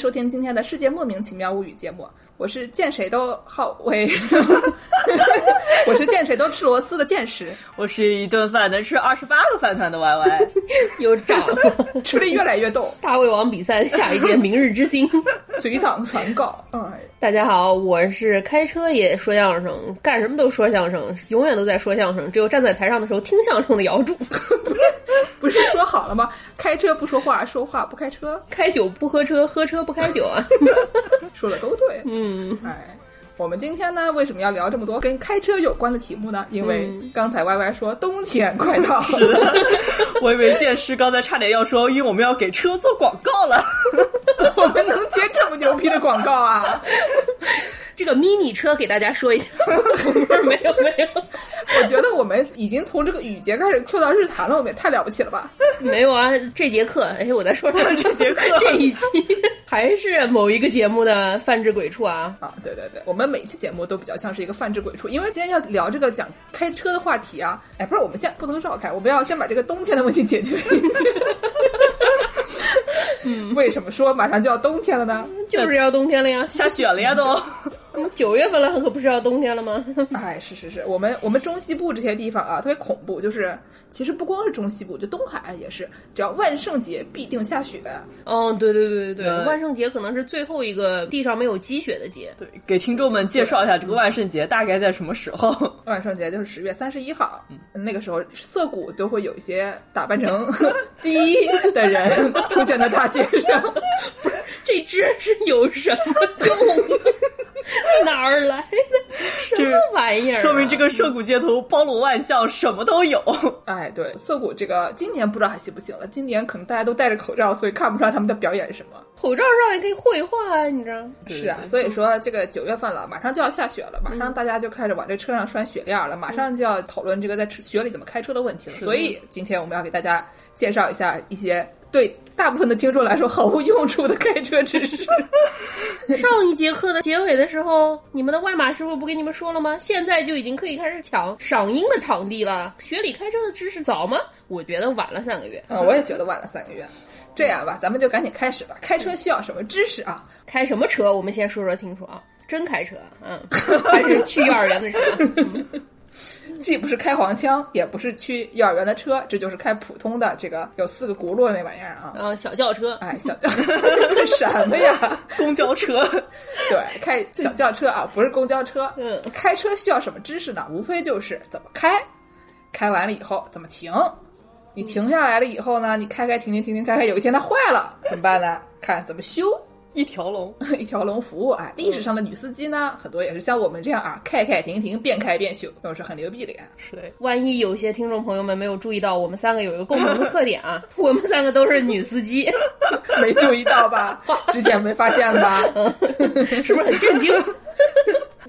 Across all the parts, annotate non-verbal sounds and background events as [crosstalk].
收听今天的《世界莫名其妙物语》节目，我是见谁都好为，[laughs] 我是见谁都吃螺丝的见识，我是一顿饭能吃二十八个饭团的 Y Y，[laughs] 又长了，[laughs] 吃的越来越逗，大胃王比赛下一届明日之星，随嗓传告。哎，大家好，我是开车也说相声，干什么都说相声，永远都在说相声，只有站在台上的时候听相声的姚柱。不是说好了吗？开车不说话，说话不开车，开酒不喝车，喝车不开酒啊。说的都对。嗯，哎，我们今天呢，为什么要聊这么多跟开车有关的题目呢？因为刚才 Y Y 说冬天快到了，[laughs] 我以为电视刚才差点要说，因为我们要给车做广告了。[laughs] 我们能接这么牛逼的广告啊？这个 mini 车给大家说一下，不 [laughs] 是没有没有，我觉得我们已经从这个雨节开始 Q 到日坛了，我们也太了不起了吧？没有啊，这节课，哎，我再说说 [laughs] 这节课这一期还是某一个节目的泛制鬼畜啊啊！对对对，我们每期节目都比较像是一个泛制鬼畜，因为今天要聊这个讲开车的话题啊。哎，不是，我们先不能绕开，我们要先把这个冬天的问题解决一下。[laughs] 嗯，为什么说马上就要冬天了呢？就是要冬天了呀，下雪了呀都。九月份了，可不是要冬天了吗？[laughs] 哎，是是是，我们我们中西部这些地方啊，特别恐怖。就是其实不光是中西部，就东海岸也是，只要万圣节必定下雪。哦，对对对对对，万圣节可能是最后一个地上没有积雪的节。对，给听众们介绍一下这个万圣节大概在什么时候？[laughs] 万圣节就是十月三十一号，那个时候涩谷都会有一些打扮成 [laughs] 第一的人出现在大街上。不是，这只是有什么用？哪儿来的 [laughs] 什么玩意儿？说明这个涩谷街头包罗万象，什么都有。[laughs] 哎，对，涩谷这个今年不知道还行不行了。今年可能大家都戴着口罩，所以看不出来他们的表演是什么。口罩上也可以绘画啊，你知道？是啊，所以说这个九月份了，马上就要下雪了，马上大家就开始往这车上拴雪链了，马上就要讨论这个在雪里怎么开车的问题了。所以今天我们要给大家介绍一下一些。对大部分的听众来说毫无用处的开车知识。[laughs] 上一节课的结尾的时候，你们的外码师傅不跟你们说了吗？现在就已经可以开始抢赏樱的场地了。学理开车的知识早吗？我觉得晚了三个月啊，我也觉得晚了三个月。这样吧，咱们就赶紧开始吧。开车需要什么知识啊？开什么车？我们先说说清楚啊。真开车，嗯，还是去幼儿园的车。既不是开黄腔，也不是去幼儿园的车，这就是开普通的这个有四个轱辘那玩意儿啊。嗯，小轿车，哎，小轿 [laughs] 什么呀？公交车，对，开小轿车啊，不是公交车。嗯，开车需要什么知识呢？无非就是怎么开，开完了以后怎么停。你停下来了以后呢，你开开停停停停开开，有一天它坏了怎么办呢？看怎么修。一条龙，[laughs] 一条龙服务啊！历史上的女司机呢，很多也是像我们这样啊，开开停停，边开边修，都是很牛逼的呀。是的，万一有些听众朋友们没有注意到，我们三个有一个共同的特点啊，[laughs] 我们三个都是女司机，[laughs] 没注意到吧？之前没发现吧？是不是很震惊？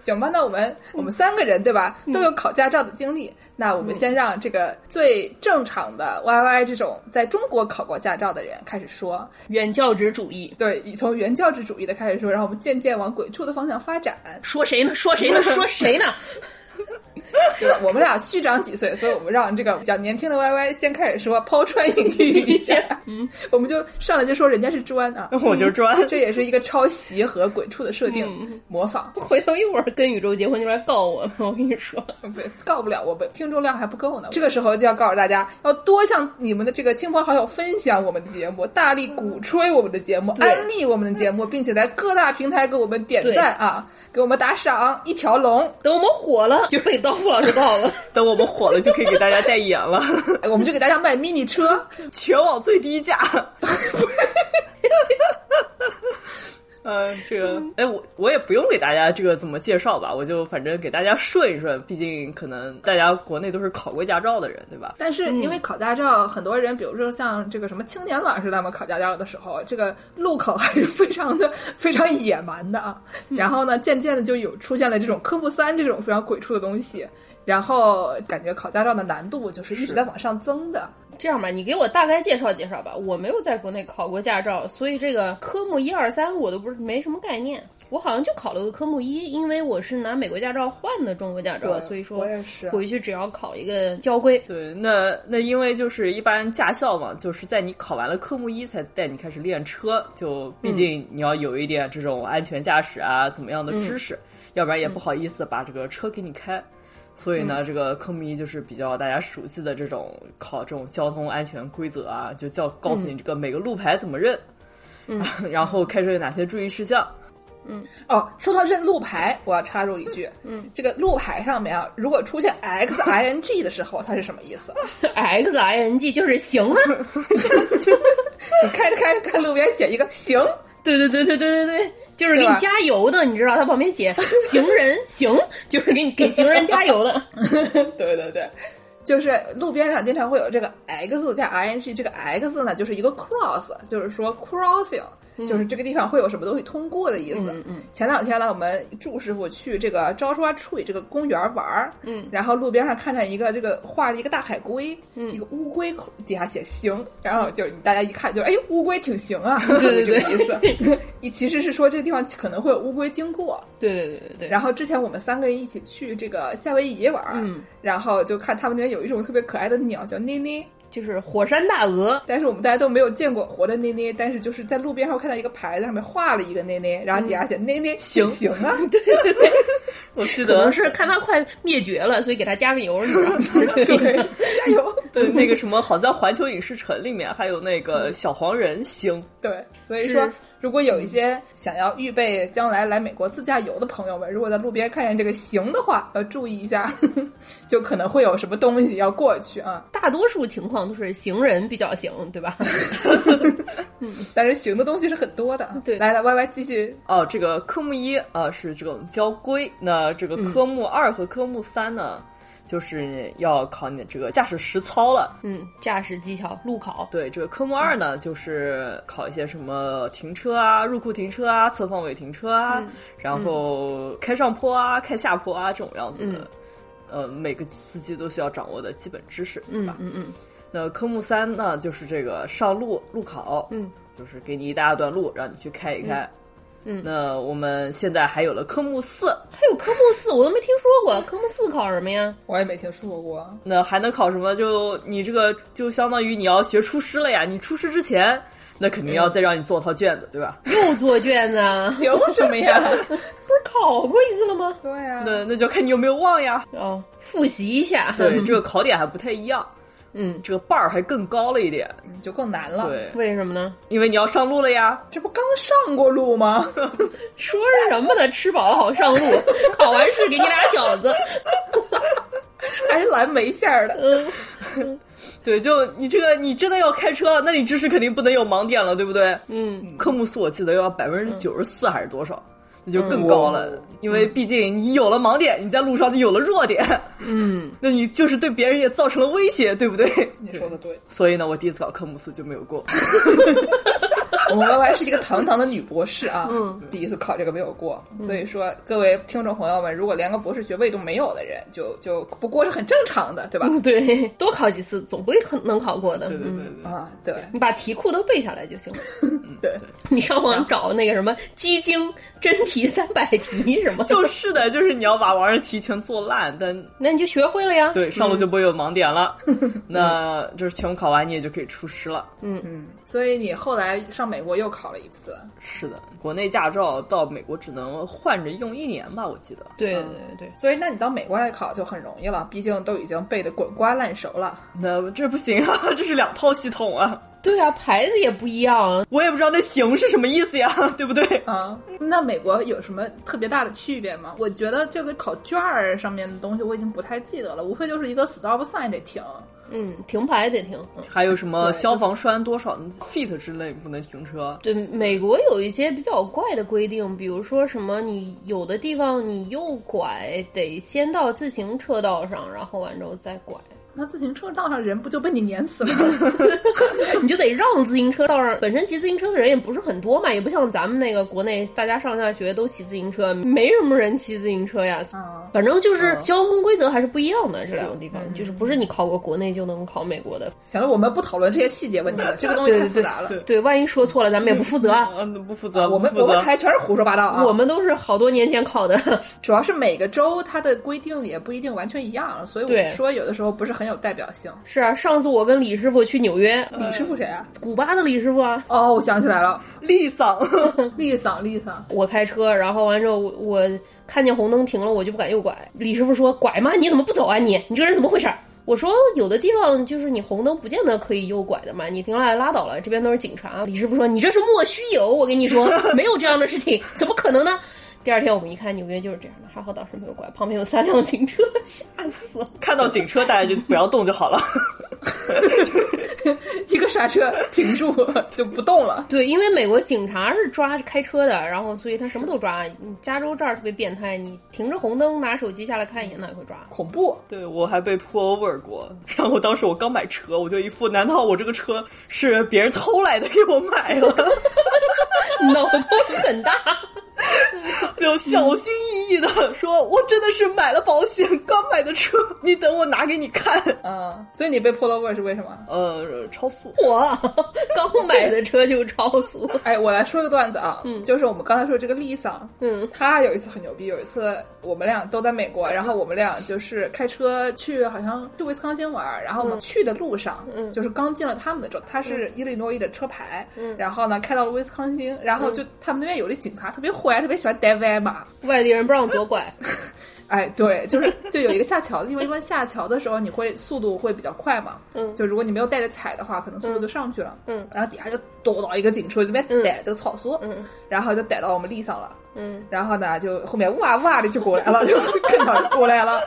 行吧，那我们我们三个人对吧，都有考驾照的经历。那我们先让这个最正常的 Y Y 这种在中国考过驾照的人开始说原教旨主义。对，从原教旨主义的开始说，然后我们渐渐往鬼畜的方向发展。说谁呢？说谁呢？说谁呢？[laughs] 我们俩虚长几岁，所以我们让这个比较年轻的 Y Y 先开始说，抛砖引玉一下。[laughs] 嗯，我们就上来就说人家是砖啊，[laughs] 我就砖，这也是一个抄袭和鬼畜的设定模仿。回头一会儿跟宇宙结婚就来告我，我跟你说，不告不了，我们听众量还不够呢。这个时候就要告诉大家，要多向你们的这个亲朋好友分享我们的节目，大力鼓吹我们的节目，安利我们的节目，并且在各大平台给我们点赞啊，给我们打赏，一条龙。等我们火了，就可以到付老师到了。[laughs] 等我们火了，就可以给大家代言了。[laughs] 我们就给大家卖 mini 车，全网最低价。嗯，这个，哎，我我也不用给大家这个怎么介绍吧，我就反正给大家顺一顺，毕竟可能大家国内都是考过驾照的人，对吧？但是因为考驾照，很多人，比如说像这个什么青年老师他们考驾照的时候，这个路考还是非常的非常野蛮的啊。[laughs] 然后呢，渐渐的就有出现了这种科目三这种非常鬼畜的东西。然后感觉考驾照的难度就是一直在往上增的。这样吧，你给我大概介绍介绍吧。我没有在国内考过驾照，所以这个科目一二三我都不是没什么概念。我好像就考了个科目一，因为我是拿美国驾照换的中国驾照，所以说我也是回去只要考一个交规。对，那那因为就是一般驾校嘛，就是在你考完了科目一才带你开始练车，就毕竟你要有一点这种安全驾驶啊怎么样的知识，要不然也不好意思把这个车给你开。所以呢，这个科目一就是比较大家熟悉的这种考这种交通安全规则啊，就叫告诉你这个每个路牌怎么认，嗯，[laughs] 然后开车有哪些注意事项。嗯，哦，说到认路牌，我要插入一句，嗯，这个路牌上面啊，如果出现 X [laughs] I N G 的时候，它是什么意思？X I N G 就是行啊，你 [laughs] 开着开着看路边写一个行，对对对对对对对，就是给你加油的，你知道，它旁边写 [laughs] 行人行，就是给你给行人加油的，[laughs] 对对对。就是路边上经常会有这个 X 加 I N G，这个 X 呢就是一个 cross，就是说 crossing。就是这个地方会有什么东西通过的意思。嗯嗯。前两天呢，我们祝师傅去这个 Joshua Tree 这个公园玩儿。嗯。然后路边上看见一个这个画了一个大海龟，嗯，一个乌龟底下写行，然后就大家一看就哎乌龟挺行啊，对 [laughs] 对对，这个意思。你其实是说这个地方可能会有乌龟经过。对对对对对。然后之前我们三个人一起去这个夏威夷玩儿，嗯，然后就看他们那边有一种特别可爱的鸟叫妮妮。就是火山大鹅，但是我们大家都没有见过活的捏捏，但是就是在路边上看到一个牌子上面画了一个捏捏，然后底下写捏捏行行啊，[laughs] 对对对，[laughs] 我记得可能是看它快灭绝了，所以给它加个油，你知道吗？[laughs] 对，加油。对，那个什么，好像环球影视城里面还有那个小黄人星，对，所以说。如果有一些想要预备将来来美国自驾游的朋友们，如果在路边看见这个“行”的话，要注意一下，[laughs] 就可能会有什么东西要过去啊。大多数情况都是行人比较行，对吧？[laughs] 嗯，但是行的东西是很多的。对，来来，Y Y 继续。哦，这个科目一啊是这种交规，那这个科目二和科目三呢？就是要考你的这个驾驶实操了，嗯，驾驶技巧路考。对，这个科目二呢，就是考一些什么停车啊、入库停车啊、侧方位停车啊，然后开上坡啊、开下坡啊这种样子的，呃，每个司机都需要掌握的基本知识，对吧？嗯嗯。那科目三呢，就是这个上路路考，嗯，就是给你一大段路让你去开一开。嗯，那我们现在还有了科目四，还有科目四，我都没听说过。[laughs] 科目四考什么呀？我也没听说过。那还能考什么？就你这个，就相当于你要学出师了呀。你出师之前，那肯定要再让你做套卷子，对吧？[laughs] 又做卷子？[laughs] 凭什么呀？不是考过一次了吗？对呀。那那就看你有没有忘呀。哦，复习一下。对，这个考点还不太一样。嗯，这个伴儿还更高了一点，就更难了。对，为什么呢？因为你要上路了呀。这不刚上过路吗？[laughs] [laughs] 说什么呢？吃饱了好上路，考完试给你俩饺子，[laughs] 还是蓝莓馅儿的。嗯，对，就你这个，你真的要开车，那你知识肯定不能有盲点了，对不对？嗯，科目四我记得要百分之九十四还是多少？那就更高了，因为毕竟你有了盲点，你在路上就有了弱点，嗯，[laughs] 那你就是对别人也造成了威胁，对不对？你说的对。所以呢，我第一次考科目四就没有过。[laughs] 我们 Y Y 是一个堂堂的女博士啊，嗯，第一次考这个没有过，所以说各位听众朋友们，如果连个博士学位都没有的人，就就不过是很正常的，对吧？对，多考几次总归能考过的。对对对对啊，对，你把题库都背下来就行了。[laughs] 对，你上网找那个什么基精真题三百题什么？就是 [laughs] 的，就是你要把网上题全做烂，但那你就学会了呀。对，上路就不会有盲点了。[laughs] 那就是全部考完，你也就可以出师了。嗯嗯，所以你后来上美国又考了一次。是的，国内驾照到美国只能换着用一年吧，我记得。对对对，所以那你到美国来考就很容易了，毕竟都已经背得滚瓜烂熟了。那这不行啊，[laughs] 这是两套系统啊。对啊，牌子也不一样，我也不知道那“行”是什么意思呀，[laughs] 对不对？啊，那美国有什么特别大的区别吗？我觉得这个考卷儿上面的东西我已经不太记得了，无非就是一个 stop sign 得停，嗯，停牌得停，还有什么消防栓多少 feet 之类不能停车？对，美国有一些比较怪的规定，比如说什么，你有的地方你右拐得先到自行车道上，然后完之后再拐。那自行车道上人不就被你碾死了吗？[laughs] 你就得让自行车道上本身骑自行车的人也不是很多嘛，也不像咱们那个国内大家上下学都骑自行车，没什么人骑自行车呀。啊，反正就是交通规则还是不一样的，这两个地方就是不是你考过国内就能考美国的。行了，我们不讨论这些细节问题了，这个东西太复杂了。对，万一说错了，咱们也不负责。嗯，不负责，我们我们台全是胡说八道啊。我们都是好多年前考的。[laughs] 主要是每个州它的规定也不一定完全一样，所以我说有的时候不是很有代表性。是啊，上次我跟李师傅去纽约，李师傅谁啊？古巴的李师傅啊，哦，我想起来了，[laughs] [laughs] 丽桑，丽桑，丽桑。我开车，然后完之后我我看见红灯停了，我就不敢右拐。李师傅说：“拐吗？你怎么不走啊你？你这个人怎么回事儿？”我说：“有的地方就是你红灯不见得可以右拐的嘛，你停下来拉倒了，这边都是警察。”李师傅说：“你这是莫须有，我跟你说，没有这样的事情，怎么可能呢？”第二天我们一看，纽约就是这样的，还好当时没有拐，旁边有三辆警车，吓死了。看到警车大家就不要动就好了。[laughs] 一个刹车停住就不动了。对，因为美国警察是抓开车的，然后所以他什么都抓。你加州这儿特别变态，你停着红灯拿手机下来看一眼，他也会抓。恐怖，对我还被 pull over 过，然后当时我刚买车，我就一副难道我这个车是别人偷来的给我买了？[laughs] 脑洞很大。[laughs] 就小心翼翼的说：“我真的是买了保险，刚买的车，你等我拿给你看。嗯，所以你被 pull over 是为什么？”呃，超速。我 [laughs] 刚买的车就超速。哎，我来说个段子啊，嗯，就是我们刚才说这个丽桑，嗯，她有一次很牛逼，有一次我们俩都在美国，然后我们俩就是开车去，好像去威斯康星玩，然后我们去的路上，嗯。就是刚进了他们的州，他是伊利诺伊的车牌，嗯。然后呢开到了威斯康星，然后就他们那边有的警察特别坏，特别喜欢带歪嘛，外地人不让左拐，[laughs] 哎，对，就是就有一个下桥的地方，一般下桥的时候你会速度会比较快嘛，嗯。就如果你没有带着踩的话，可能速度就上去了，嗯。然后底下就躲到一个警车这边逮这个超速，嗯。然后就逮到我们立上了，嗯。然后呢就后面哇哇的就过来了，就跟到就过来了，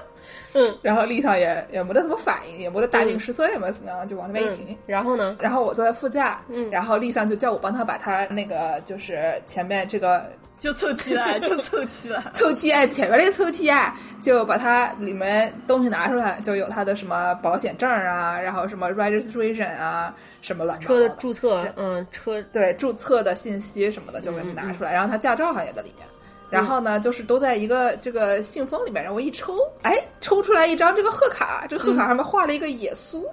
嗯。然后立上也也没得什么反应，也没得大惊失色，也没怎么样，就往那边一停。嗯，然后呢？然后我坐在副驾，嗯然后立上就叫我帮他把他那个就是前面这个就凑齐了，[laughs] 就凑齐了。凑齐啊，前面那个抽屉啊，就把它里面东西拿出来，就有他的什么保险证啊，然后什么 registration 啊，什么乱七八车的注册，嗯，车对注册的信息什么的就给他拿出来，然后他驾照好像也在里面。然后呢，就是都在一个这个信封里面，然后我一抽，哎，抽出来一张这个贺卡，这个贺卡上面画了一个耶稣。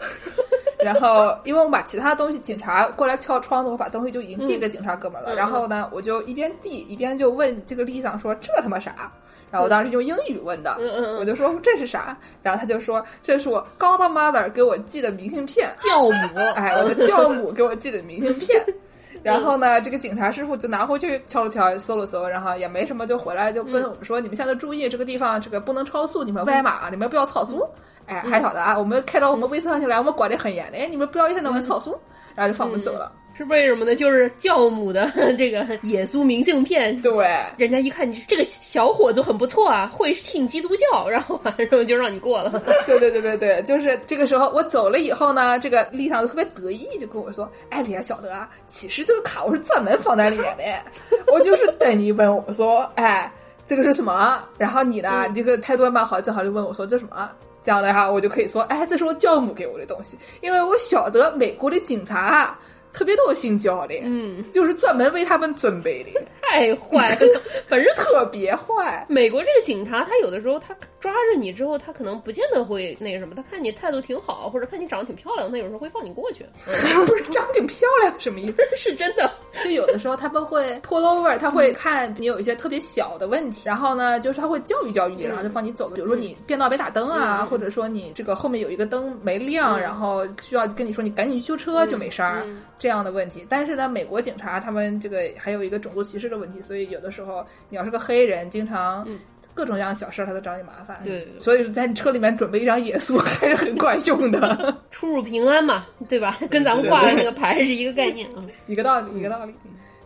[laughs] 然后，因为我把其他东西，警察过来敲窗子，我把东西就已经递给警察哥们儿了。嗯然后呢，我就一边递一边就问这个丽桑说：“这他妈啥？”然后我当时用英语问的，嗯嗯嗯我就说这是啥？然后他就说这是我 godmother 给我寄的明信片，教母，哎，我的教母给我寄的明信片。[laughs] 然后呢，这个警察师傅就拿回去敲了敲，搜了搜，然后也没什么，就回来就跟我们说：“你们现在注意，这个地方这个不能超速，你们歪马，你们不要超速。”哎，还晓得啊，我们开到我们威斯康星来，我们管得很严的，哎，你们不要一天到晚超速，然后就放我们走了。是为什么呢？就是教母的 [laughs] 这个耶稣明信片。对，人家一看你这个小伙子很不错啊，会信基督教，然后完之后就让你过了。[laughs] 对对对对对，就是这个时候我走了以后呢，这个丽桑就特别得意，就跟我说：“哎，你还晓得啊？其实这个卡我是专门放在里面的，[laughs] 我就是等你问我说，哎，这个是什么？然后你呢，你这个态度还蛮好，正好就问我说这什么？这样的哈，我就可以说，哎，这是我教母给我的东西，因为我晓得美国的警察啊特别多信教的，嗯，就是专门为他们准备的，[laughs] 太坏了，[laughs] 反正特别坏。美国这个警察，他有的时候他抓着你之后，他可能不见得会那个什么，他看你态度挺好，或者看你长得挺漂亮，他有时候会放你过去。[laughs] 不是长得挺漂亮，什么意思？是真的，就有的时候他们会 pull over，他会看你有一些特别小的问题，然后呢，就是他会教育教育你，然后就放你走了。比如说你变道没打灯啊，或者说你这个后面有一个灯没亮，然后需要跟你说你赶紧去修车就没事儿、这样的问题。但是呢，美国警察他们这个还有一个种族歧视的问题，所以有的时候你要是个黑人，经常。各种各样的小事儿，他都找你麻烦。对所以在你车里面准备一张耶稣还是很管用的，[laughs] 出入平安嘛，对吧？跟咱们挂的那个牌是一个概念啊。[laughs] 一个道理，一个道理。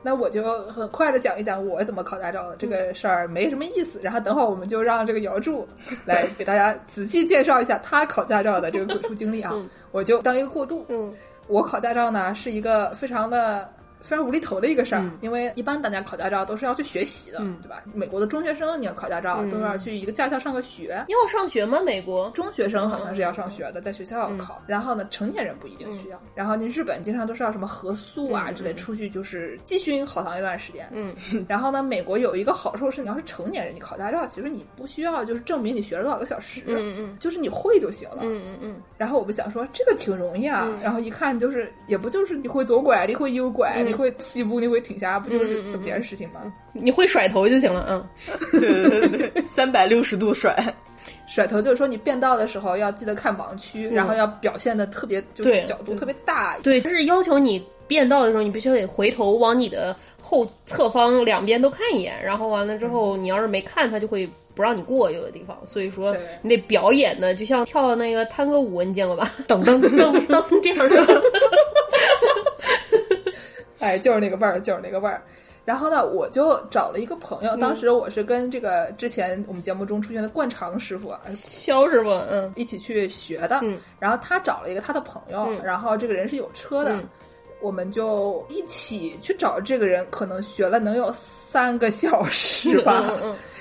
那我就很快的讲一讲我怎么考驾照的这个事儿，没什么意思。然后等会儿我们就让这个姚柱 [laughs] 来给大家仔细介绍一下他考驾照的这个鬼畜经历啊。我就当一个过渡。嗯我考驾照呢是一个非常的非常无厘头的一个事儿，因为一般大家考驾照都是要去学习的，对吧？美国的中学生你要考驾照，都要去一个驾校上个学。要上学吗？美国中学生好像是要上学的，在学校要考。然后呢，成年人不一定需要。然后你日本经常都是要什么合宿啊之类，出去就是继训好长一段时间。嗯。[laughs] 然后呢，美国有一个好处是，你要是成年人，你考驾照，其实你不需要就是证明你学了多少个小时，嗯嗯，就是你会就行了。嗯嗯嗯。然后我们想说这个挺容易啊，然后一看就是也不就是你会左拐，你会右拐，你会起步，你会停下，不就是这么点事情吗？你会甩头就行了，嗯。对对对，三百六十度甩，甩头就是说你变道的时候要记得看盲区，然后要表现的特别就是角度特别大。对，它是要求你变道的时候，你必须得回头往你的后侧方两边都看一眼，然后完了之后，你要是没看，它就会。不让你过有的地方，所以说你得表演的，就像跳那个探戈舞，你见过吧？噔噔噔噔这样的。[laughs] 哎，就是那个味儿，就是那个味儿。然后呢，我就找了一个朋友，当时我是跟这个之前我们节目中出现的灌肠师傅肖师傅，嗯，一起去学的。嗯，然后他找了一个他的朋友，然后这个人是有车的，我们就一起去找这个人，可能学了能有三个小时吧。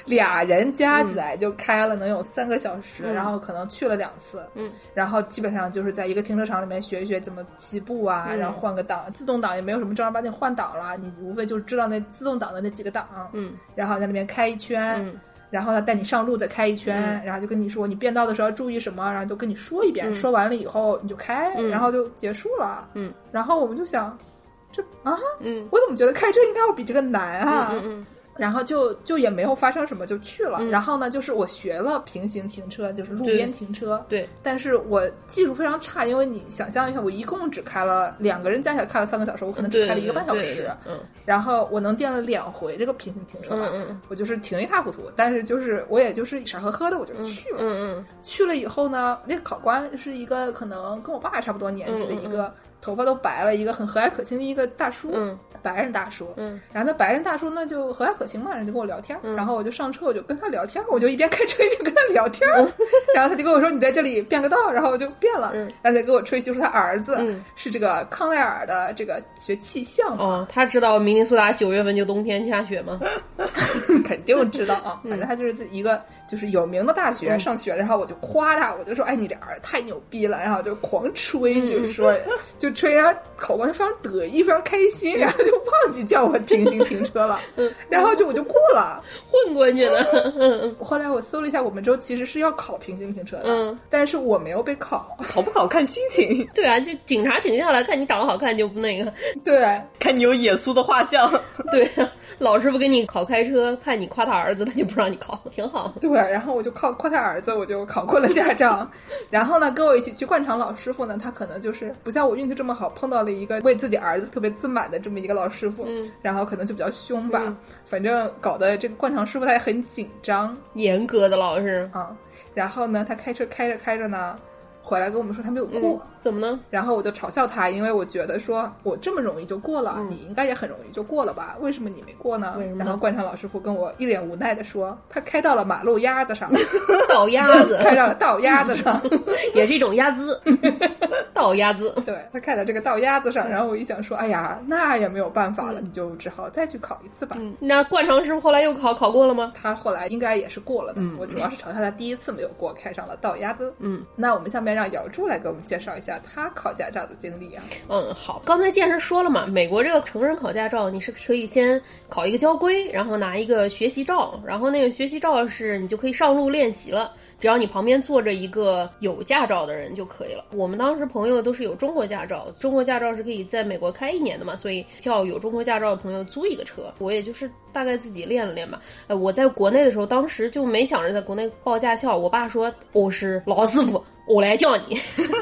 嗯。俩人加起来就开了能有三个小时，然后可能去了两次，嗯，然后基本上就是在一个停车场里面学一学怎么起步啊，然后换个档，自动挡也没有什么正儿八经换挡了，你无非就是知道那自动挡的那几个档，嗯，然后在那边开一圈，然后他带你上路再开一圈，然后就跟你说你变道的时候要注意什么，然后都跟你说一遍，说完了以后你就开，然后就结束了，嗯，然后我们就想，这啊，嗯，我怎么觉得开车应该要比这个难啊？嗯嗯。然后就就也没有发生什么，就去了。然后呢，就是我学了平行停车，就是路边停车。对。但是我技术非常差，因为你想象一下，我一共只开了两个人加起来开了三个小时，我可能只开了一个半小时。嗯。然后我能垫了两回这个平行停车。嗯嗯。我就是停一塌糊涂，但是就是我也就是傻呵呵的我就去了。嗯嗯。去了以后呢，那个考官是一个可能跟我爸差不多年纪的一个。头发都白了，一个很和蔼可亲的一个大叔，白人大叔。嗯，然后那白人大叔那就和蔼可亲嘛，人就跟我聊天。然后我就上车，我就跟他聊天，我就一边开车一边跟他聊天。[laughs] 然后他就跟我说：“你在这里变个道。”然后我就变了。然后他给我吹嘘说他儿子是这个康奈尔的这个学气象。哦，他知道明尼苏达九月份就冬天下雪吗？[laughs] 肯定知道啊。反正他就是一个就是有名的大学上学。然后我就夸他，我就说：“哎，你这儿子太牛逼了。”然后就狂吹，就是说就。吹，然后考官非常得意，非常开心，然后就忘记叫我平行停车了，[laughs] 然后就我就过了，混过去的。后来我搜了一下，我们州其实是要考平行停车的，嗯，但是我没有被考，考不考看心情。[laughs] 对啊，就警察停下来看你长得好看就不那个，对，看你有耶稣的画像，[laughs] 对。老师傅给你考开车，看你夸他儿子，他就不让你考，挺好。对，然后我就靠夸他儿子，我就考过了驾照。然后呢，跟我一起去灌肠老师傅呢，他可能就是不像我运气这么好，碰到了一个为自己儿子特别自满的这么一个老师傅，嗯，然后可能就比较凶吧。反正搞得这个灌肠师傅他也很紧张，严格的老师啊。然后呢，他开车开着开着呢。回来跟我们说他没有过，怎么呢？然后我就嘲笑他，因为我觉得说我这么容易就过了，你应该也很容易就过了吧？为什么你没过呢？然后灌肠老师傅跟我一脸无奈的说，他开到了马路鸭子上，[laughs] 倒鸭子，[laughs] 开到了倒鸭子上，[laughs] 也是一种鸭子，倒鸭子。对他开到这个倒鸭子上，然后我一想说，哎呀，那也没有办法了，你就只好再去考一次吧。那灌肠师傅后来又考考过了吗？他后来应该也是过了的。我主要是嘲笑他第一次没有过，开上了倒鸭子。嗯，那我们下面。让姚柱来给我们介绍一下他考驾照的经历啊。嗯，好，刚才健身说了嘛，美国这个成人考驾照，你是可以先考一个交规，然后拿一个学习照，然后那个学习照是你就可以上路练习了。只要你旁边坐着一个有驾照的人就可以了。我们当时朋友都是有中国驾照，中国驾照是可以在美国开一年的嘛，所以叫有中国驾照的朋友租一个车。我也就是大概自己练了练嘛。呃，我在国内的时候，当时就没想着在国内报驾校。我爸说我是老师傅。我来叫你，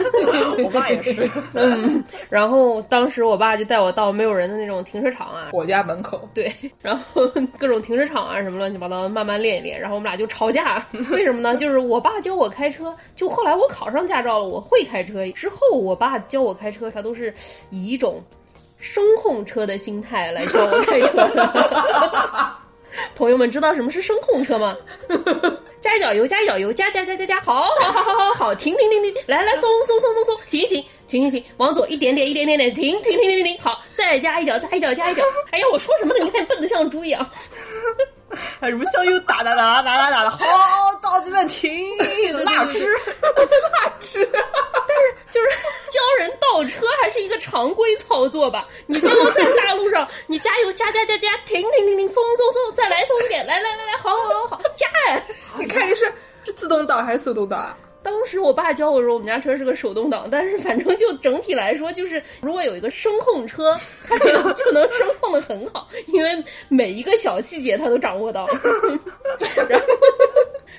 [laughs] 我爸也是。[laughs] 嗯，然后当时我爸就带我到没有人的那种停车场啊，我家门口。对，然后 [laughs] 各种停车场啊，什么乱七八糟，慢慢练一练。然后我们俩就吵架，为什么呢？就是我爸教我开车，就后来我考上驾照了，我会开车之后，我爸教我开车，他都是以一种声控车的心态来教我开车的。朋友们知道什么是声控车吗？加一脚油，加一脚油，加加加加加，好好好好好好，停停停停，来来松松松松松，行行，行行行，往左一点点，一点点点，停停停停停，好，再加一脚，加一脚，加一脚。哎呀，我说什么呢？你看你笨得像猪一样。还什么香油打打打打打打的，好，到这边停，蜡吃，蜡吃。[laughs] 但是就是教人倒车还是一个常规操作吧？你最后在大路上，你加油加加加加，停停停停，松松松，再来松一点，来来来来，好好好好，加哎！你看你是是自动挡还是手动挡？当时我爸教我说，我们家车是个手动挡，但是反正就整体来说，就是如果有一个声控车，它可能就能声控的很好，因为每一个小细节它都掌握到。[laughs] 然后，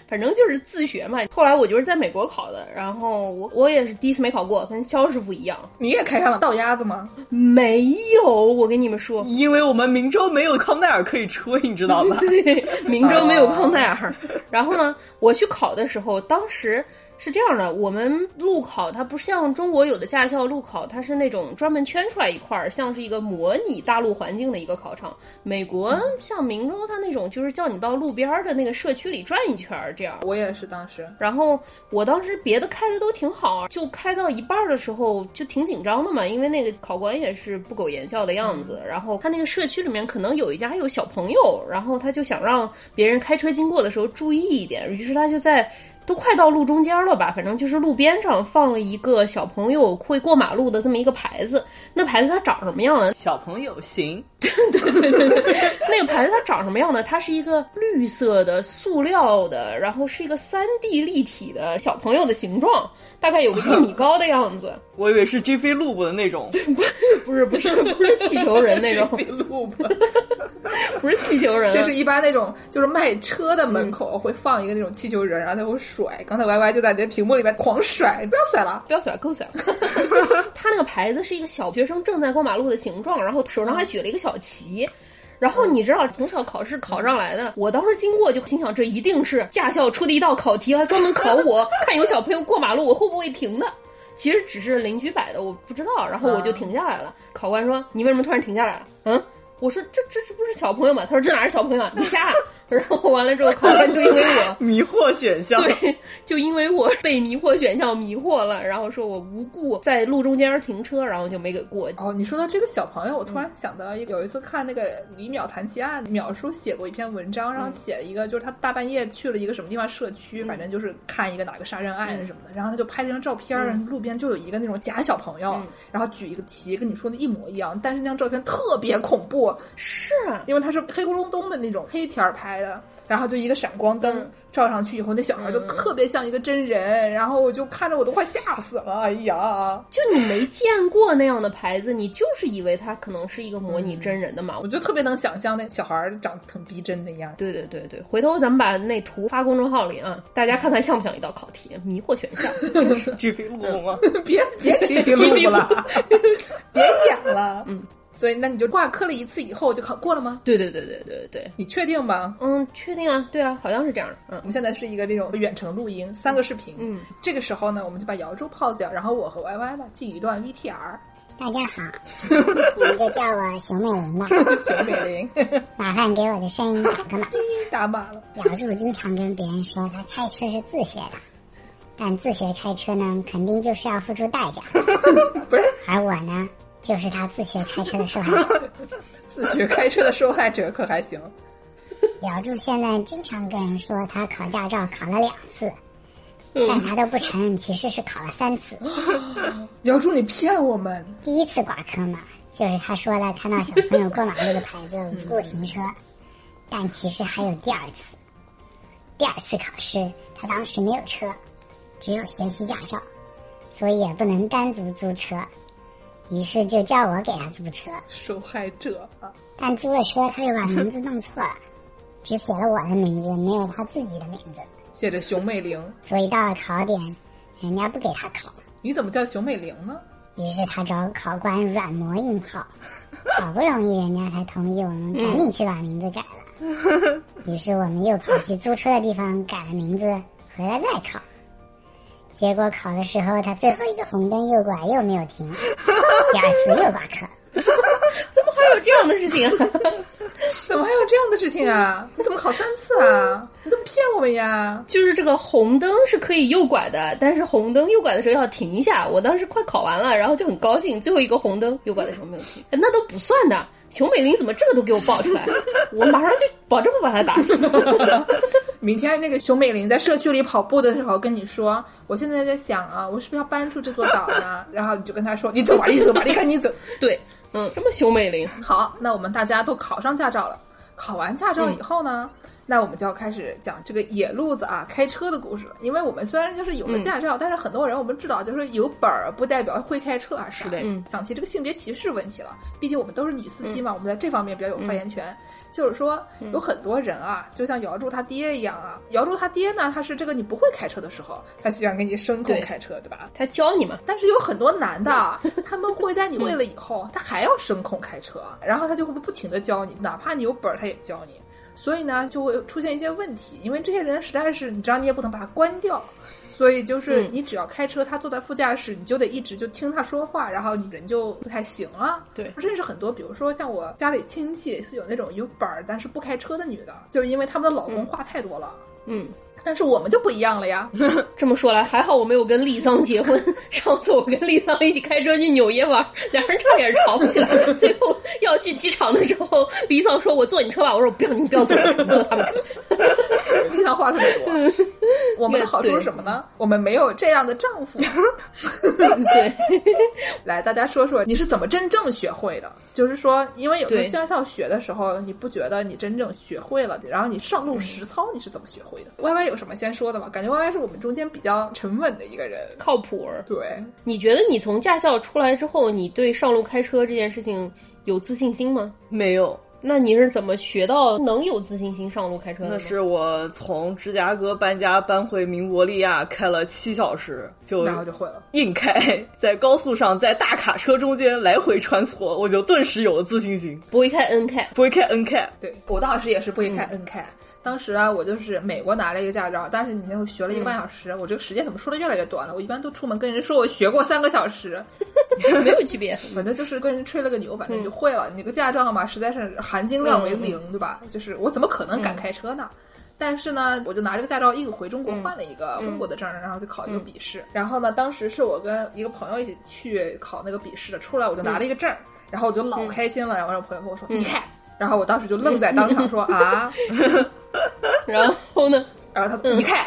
反正就是自学嘛。后来我就是在美国考的，然后我我也是第一次没考过，跟肖师傅一样。你也开上了倒鸭子吗？没有，我跟你们说，因为我们明州没有康奈尔可以吹，你知道吧？[laughs] 对，明州没有康奈尔。然后呢，我去考的时候，当时。是这样的，我们路考它不像中国有的驾校路考，它是那种专门圈出来一块儿，像是一个模拟大陆环境的一个考场。美国像明州，它那种就是叫你到路边的那个社区里转一圈儿，这样。我也是当时，然后我当时别的开的都挺好，就开到一半的时候就挺紧张的嘛，因为那个考官也是不苟言笑的样子。然后他那个社区里面可能有一家有小朋友，然后他就想让别人开车经过的时候注意一点，于是他就在。都快到路中间了吧？反正就是路边上放了一个小朋友会过马路的这么一个牌子。那牌子它长什么样呢？小朋友行。[laughs] [laughs] 对对对对，那个牌子它长什么样呢？它是一个绿色的塑料的，然后是一个三 D 立体的小朋友的形状。大概有个一米高的样子，[laughs] 我以为是路布的那种，不是不是不是气球人那种 G 飞路布，不是气球人，就是一般那种就是卖车的门口会放一个那种气球人，然后他会甩。刚才 Y Y 就在那屏幕里面狂甩，不要甩了，不要甩，够甩了。他那个牌子是一个小学生正在过马路的形状，然后手上还举了一个小旗。然后你知道，从小考试考上来的，我当时经过就心想，这一定是驾校出的一道考题，来专门考我，[laughs] 看有小朋友过马路我会不会停的。其实只是邻居摆的，我不知道。然后我就停下来了。考官说：“你为什么突然停下来了？”嗯。我说这这这不是小朋友吗？他说这哪是小朋友啊？你瞎。然后完了之后，考官就因为我 [laughs] 迷惑选项，对，就因为我被迷惑选项迷惑了，然后说我无故在路中间停车，然后就没给过。哦，你说到这个小朋友，我突然想到有一次看那个李淼谈奇案，淼叔写过一篇文章，然后写了一个就是他大半夜去了一个什么地方社区，反正就是看一个哪个杀人案什么的，然后他就拍了张照片，路边就有一个那种假小朋友，然后举一个旗，跟你说的一模一样，但是那张照片特别恐怖。是，因为他是黑咕隆咚的那种黑天儿拍的，然后就一个闪光灯照上去以后，那小孩就特别像一个真人，然后我就看着我都快吓死了。哎呀，就你没见过那样的牌子，你就是以为它可能是一个模拟真人的嘛？我就特别能想象那小孩长得很逼真的样对对对对，回头咱们把那图发公众号里啊，大家看看像不像一道考题？迷惑选项，巨飞路吗？别别巨飞路了，[laughs] 别演了，嗯。所以，那你就挂科了一次以后就考过了吗？对对对对对对，你确定吗？嗯，确定啊，对啊，好像是这样的。嗯，我们现在是一个这种远程录音，三个视频。嗯，这个时候呢，我们就把姚柱 pause 掉，然后我和 Y Y 吧进一段 VTR。大家好，[laughs] 你们就叫我熊美玲吧。熊美玲，麻烦给我的声音打个码。[laughs] 打码了。姚柱经常跟别人说他开车是自学的，但自学开车呢，肯定就是要付出代价。[laughs] 不是，而我呢？就是他自学开车的受害者，[laughs] 自学开车的受害者可还行？[laughs] 姚柱现在经常跟人说他考驾照考了两次，但他都不承认其实是考了三次。[laughs] 姚柱，你骗我们！第一次挂科嘛，就是他说了看到小朋友过马路的牌子无故停车，但其实还有第二次。第二次考试，他当时没有车，只有学习驾照，所以也不能单独租车。于是就叫我给他租车，受害者啊！但租了车，他又把名字弄错了，只写了我的名字，没有他自己的名字，写着熊美玲。所以到了考点，人家不给他考。你怎么叫熊美玲呢？于是他找考官软磨硬泡，好不容易人家才同意我们赶紧去把名字改了。于是我们又跑去租车的地方改了名字，回来再考。结果考的时候，他最后一个红灯右拐又没有停，第二次又挂科。怎么还有这样的事情？[laughs] 怎么还有这样的事情啊？你怎么考三次啊？你怎么骗我们呀？就是这个红灯是可以右拐的，但是红灯右拐的时候要停一下。我当时快考完了，然后就很高兴，最后一个红灯右拐的时候没有停，哎那都不算的。熊美玲怎么这个都给我爆出来？我马上就保证不把他打死。[laughs] 明天那个熊美玲在社区里跑步的时候跟你说，我现在在想啊，我是不是要搬出这座岛呢？[laughs] 然后你就跟他说，你走吧，你走吧，你赶紧走。[laughs] 对，嗯，什么熊美玲？好，那我们大家都考上驾照了。考完驾照以后呢，那我们就要开始讲这个野路子啊开车的故事了。因为我们虽然就是有了驾照，但是很多人我们知道，就是有本儿不代表会开车啊。是的嗯想起这个性别歧视问题了，毕竟我们都是女司机嘛，我们在这方面比较有发言权。就是说，有很多人啊，就像姚柱他爹一样啊，姚柱他爹呢，他是这个你不会开车的时候，他喜欢给你声控开车，对吧？他教你嘛？但是有很多男的啊，[laughs] 他们会在你 [laughs] 会了以后，他还要声控开车，然后他就会不停的教你，哪怕你有本儿，他也教你。所以呢，就会出现一些问题，因为这些人实在是，你知道你也不能把他关掉，所以就是嗯。你只要开车，他坐在副驾驶，你就得一直就听他说话，然后你人就不太行了。对。认识很多，比如说像我家里亲戚有那种有本儿但是不开车的女的，就是因为他们的老公话太多了。嗯，但是我们就不一样了呀，[laughs] 这么说来，还好我没有跟丽桑结婚。上次我跟丽桑一起开车去纽约玩，两人差点吵起来。[laughs] 最后要去机场的时候，丽桑说：“我坐你车吧。”我说：“我不要，你不要坐，你坐他们车。[laughs] 丽桑话特别多。我们的好处是什么呢？我们没有这样的丈夫。”对，来，大家说说你是怎么真正学会的？就是说，因为有时候驾校学的时候，你不觉得你真正学会了，然后你上路实操你是怎么学会的？Y Y 有什么先说的吗？感觉 Y Y 是我们中间比较沉稳的一个人。靠谱。对，你觉得你从驾校出来之后，你对上路开车这件事情有自信心吗？没有，那你是怎么学到能有自信心上路开车的？那是我从芝加哥搬家搬回明伯利亚，开了七小时，就然后就会了。硬开，在高速上，在大卡车中间来回穿梭，我就顿时有了自信心。不会开 N 开，不会开 N 开，对我当时也是不会开 N 开。当时啊，我就是美国拿了一个驾照，但是你那会学了一个半小时，我这个时间怎么说的越来越短了？我一般都出门跟人说我学过三个小时，[laughs] 没有区别。[laughs] 反正就是跟人吹了个牛，反正就会了。你这个驾照嘛，实在是含金量为零，对吧？就是我怎么可能敢开车呢？但是呢，我就拿这个驾照硬回中国换了一个中国的证，然后就考一个笔试。然后呢，当时是我跟一个朋友一起去考那个笔试的，出来我就拿了一个证，然后我就老开心了。然后我朋友跟我说：“你看。”然后我当时就愣在当场说：“ [laughs] 啊！” [laughs] 然后呢？然后他说：“你看，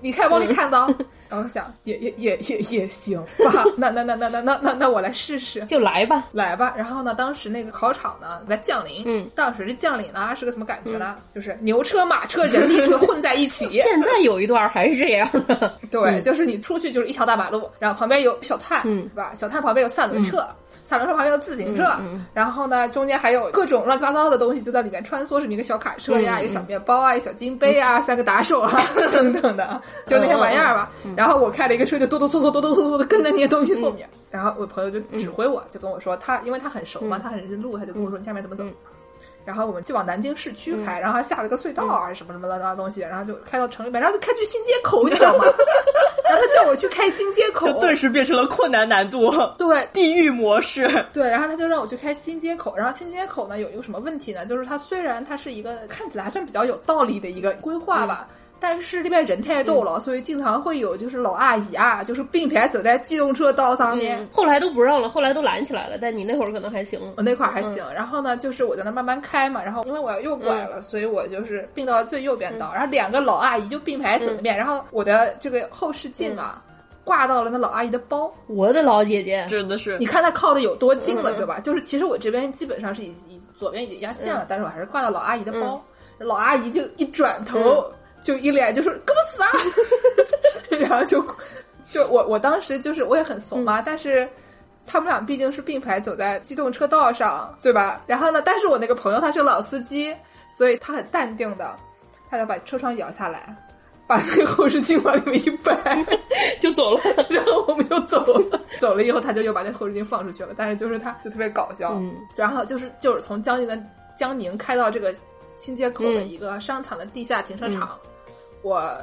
你看，往里看到。[laughs] ”然后我想，也也也也也行吧。那那那那那那那那我来试试。就来吧。来吧，然后呢，当时那个考场呢在降临，嗯，当时这降临呢是个什么感觉呢？就是牛车、马车、人力车混在一起。现在有一段还是这样的。对，就是你出去就是一条大马路，然后旁边有小探，嗯是吧？小探旁边有三轮车。三轮车旁边有自行车，嗯然后呢，中间还有各种乱七八糟的东西就在里面穿梭，什么一个小卡车呀，嗯一个小面包啊，一个小金杯啊，三个打手啊，[laughs] 等等的，就那些玩意儿吧。然后我开了一个车，就哆哆嗦嗦、哆哆嗦嗦的跟在那些东西后面。然后我朋友就指挥我，就跟我说，他因为他很熟嘛，他很认路，他就跟我说你下面怎么走。然后我们就往南京市区开，然后还下了个隧道啊，什么什么乱七八糟东西，然后就开到城里面，然后就开去新街口，你知道吗？然后他叫我去开新街口就，顿时变成了困难难度，对，地狱模式。对，然后他就让我去开新街口，然后新街口呢有一个什么问题呢？就是它虽然它是一个看起来还算比较有道理的一个规划吧。但是这边人太多了，所以经常会有就是老阿姨啊，就是并排走在机动车道上面。嗯，后来都不让了，后来都拦起来了。但你那会儿可能还行。我那块儿还行，然后呢，就是我在那慢慢开嘛，然后因为我要右拐了，所以我就是并到最右边道，然后两个老阿姨就并排走那边，然后我的这个后视镜啊。挂到了那老阿姨的包，我的老姐姐，真的是你看她靠的有多近了，对吧？就是其实我这边基本上是已已左边已经压线了，但是我还是挂到老阿姨的包。老阿姨就一转头，就一脸就说“给我死啊！” [laughs] 然后就就我我当时就是我也很怂嘛，但是他们俩毕竟是并排走在机动车道上，对吧？然后呢，但是我那个朋友他是老司机，所以他很淡定的，他就把车窗摇下来。把那个后视镜往里面一摆，[laughs] 就走了。[laughs] 然后我们就走了。走了以后，他就又把那后视镜放出去了。但是就是他就特别搞笑。嗯，然后就是就是从江宁的江宁开到这个新街口的一个商场的地下停车场，我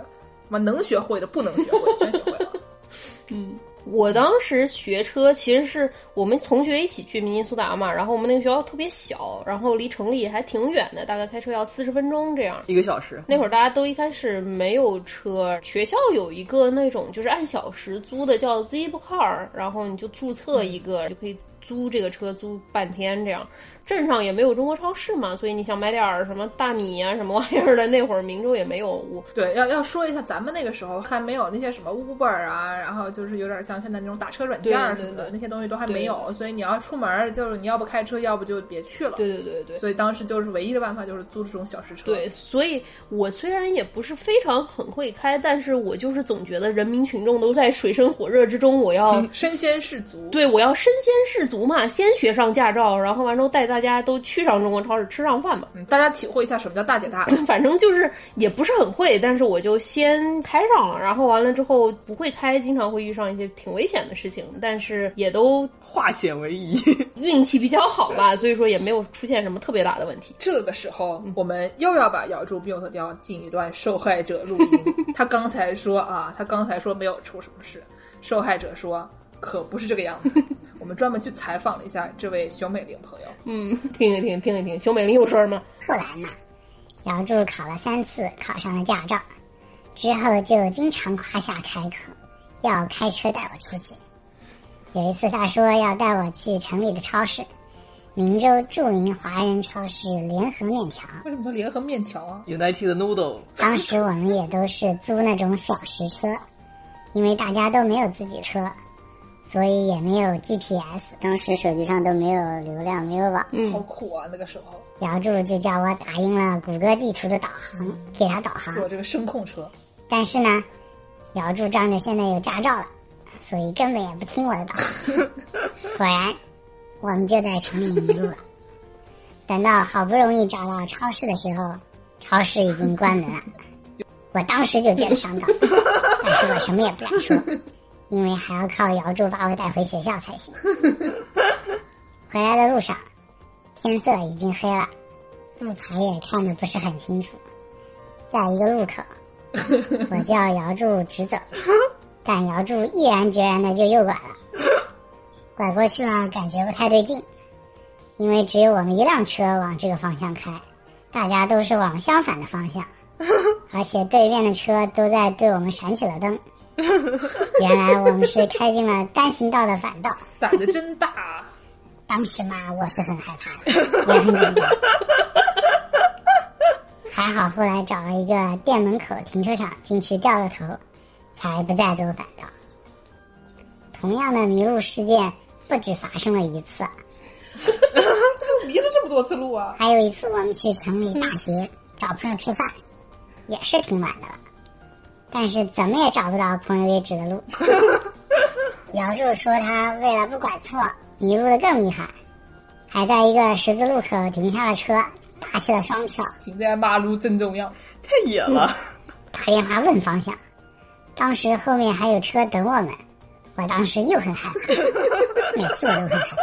我能学会的不能学会，全学会了。[laughs] 嗯，我当时学车其实是我们同学一起去明尼苏达嘛，然后我们那个学校特别小，然后离城里还挺远的，大概开车要四十分钟这样。一个小时。那会儿大家都一开始没有车，学校有一个那种就是按小时租的叫 Zipcar，然后你就注册一个就可以租这个车租半天这样。镇上也没有中国超市嘛，所以你想买点儿什么大米啊什么玩意儿的，那会儿明州也没有。对，要要说一下，咱们那个时候还没有那些什么 Uber 啊，然后就是有点像现在那种打车软件什么的，那些东西都还没有。所以你要出门，就是你要不开车，要不就别去了。对对对对。所以当时就是唯一的办法就是租这种小时车。对，所以我虽然也不是非常很会开，但是我就是总觉得人民群众都在水深火热之中，我要 [laughs] 身先士卒。对，我要身先士卒嘛，先学上驾照，然后完之后带大家都去上中国超市吃上饭吧。嗯，大家体会一下什么叫大姐大。[laughs] 反正就是也不是很会，但是我就先开上了，然后完了之后不会开，经常会遇上一些挺危险的事情，但是也都化险为夷，[laughs] 运气比较好吧，所以说也没有出现什么特别大的问题。这个时候，我们又要把咬住病特雕进一段受害者录音。[laughs] 他刚才说啊，他刚才说没有出什么事，受害者说。可不是这个样子，[laughs] 我们专门去采访了一下这位熊美玲朋友。嗯，听一听，听一听，熊美玲有事儿吗？后来嘛，姚柱考了三次，考上了驾照，之后就经常夸下海口，要开车带我出去。有一次他说要带我去城里的超市，明州著名华人超市联合面条。为什么叫联合面条啊？United Noodle。当时我们也都是租那种小时车，因为大家都没有自己车。所以也没有 GPS，当时手机上都没有流量，没有网，嗯，好苦啊！那个时候，姚柱就叫我打印了谷歌地图的导航，给他导航。坐这个声控车，但是呢，姚柱仗着现在有驾照了，所以根本也不听我的导航。果然，我们就在城里迷路了。等到好不容易找到超市的时候，超市已经关门了。[laughs] 我当时就觉得上当，但是我什么也不敢说。因为还要靠姚柱把我带回学校才行。[laughs] 回来的路上，天色已经黑了，路牌也看的不是很清楚。在一个路口，[laughs] 我叫姚柱直走，[laughs] 但姚柱毅然决然的就右拐了。拐过去了，感觉不太对劲，因为只有我们一辆车往这个方向开，大家都是往相反的方向，而且对面的车都在对我们闪起了灯。[laughs] 原来我们是开进了单行道的反道，胆子真大。当时嘛，我是很害怕的，也很紧张。还好后来找了一个店门口停车场进去掉了头，才不再走反道。同样的迷路事件不止发生了一次，迷了这么多次路啊！还有一次我们去城里大学找朋友吃饭，也是挺晚的了。但是怎么也找不着朋友给指的路。[laughs] 姚柱说他为了不管错，迷路的更厉害，还在一个十字路口停下了车，打起了双跳，停在马路正中央，太野了。打电话问方向，当时后面还有车等我们，我当时又很害怕，[laughs] 每次我都很害怕。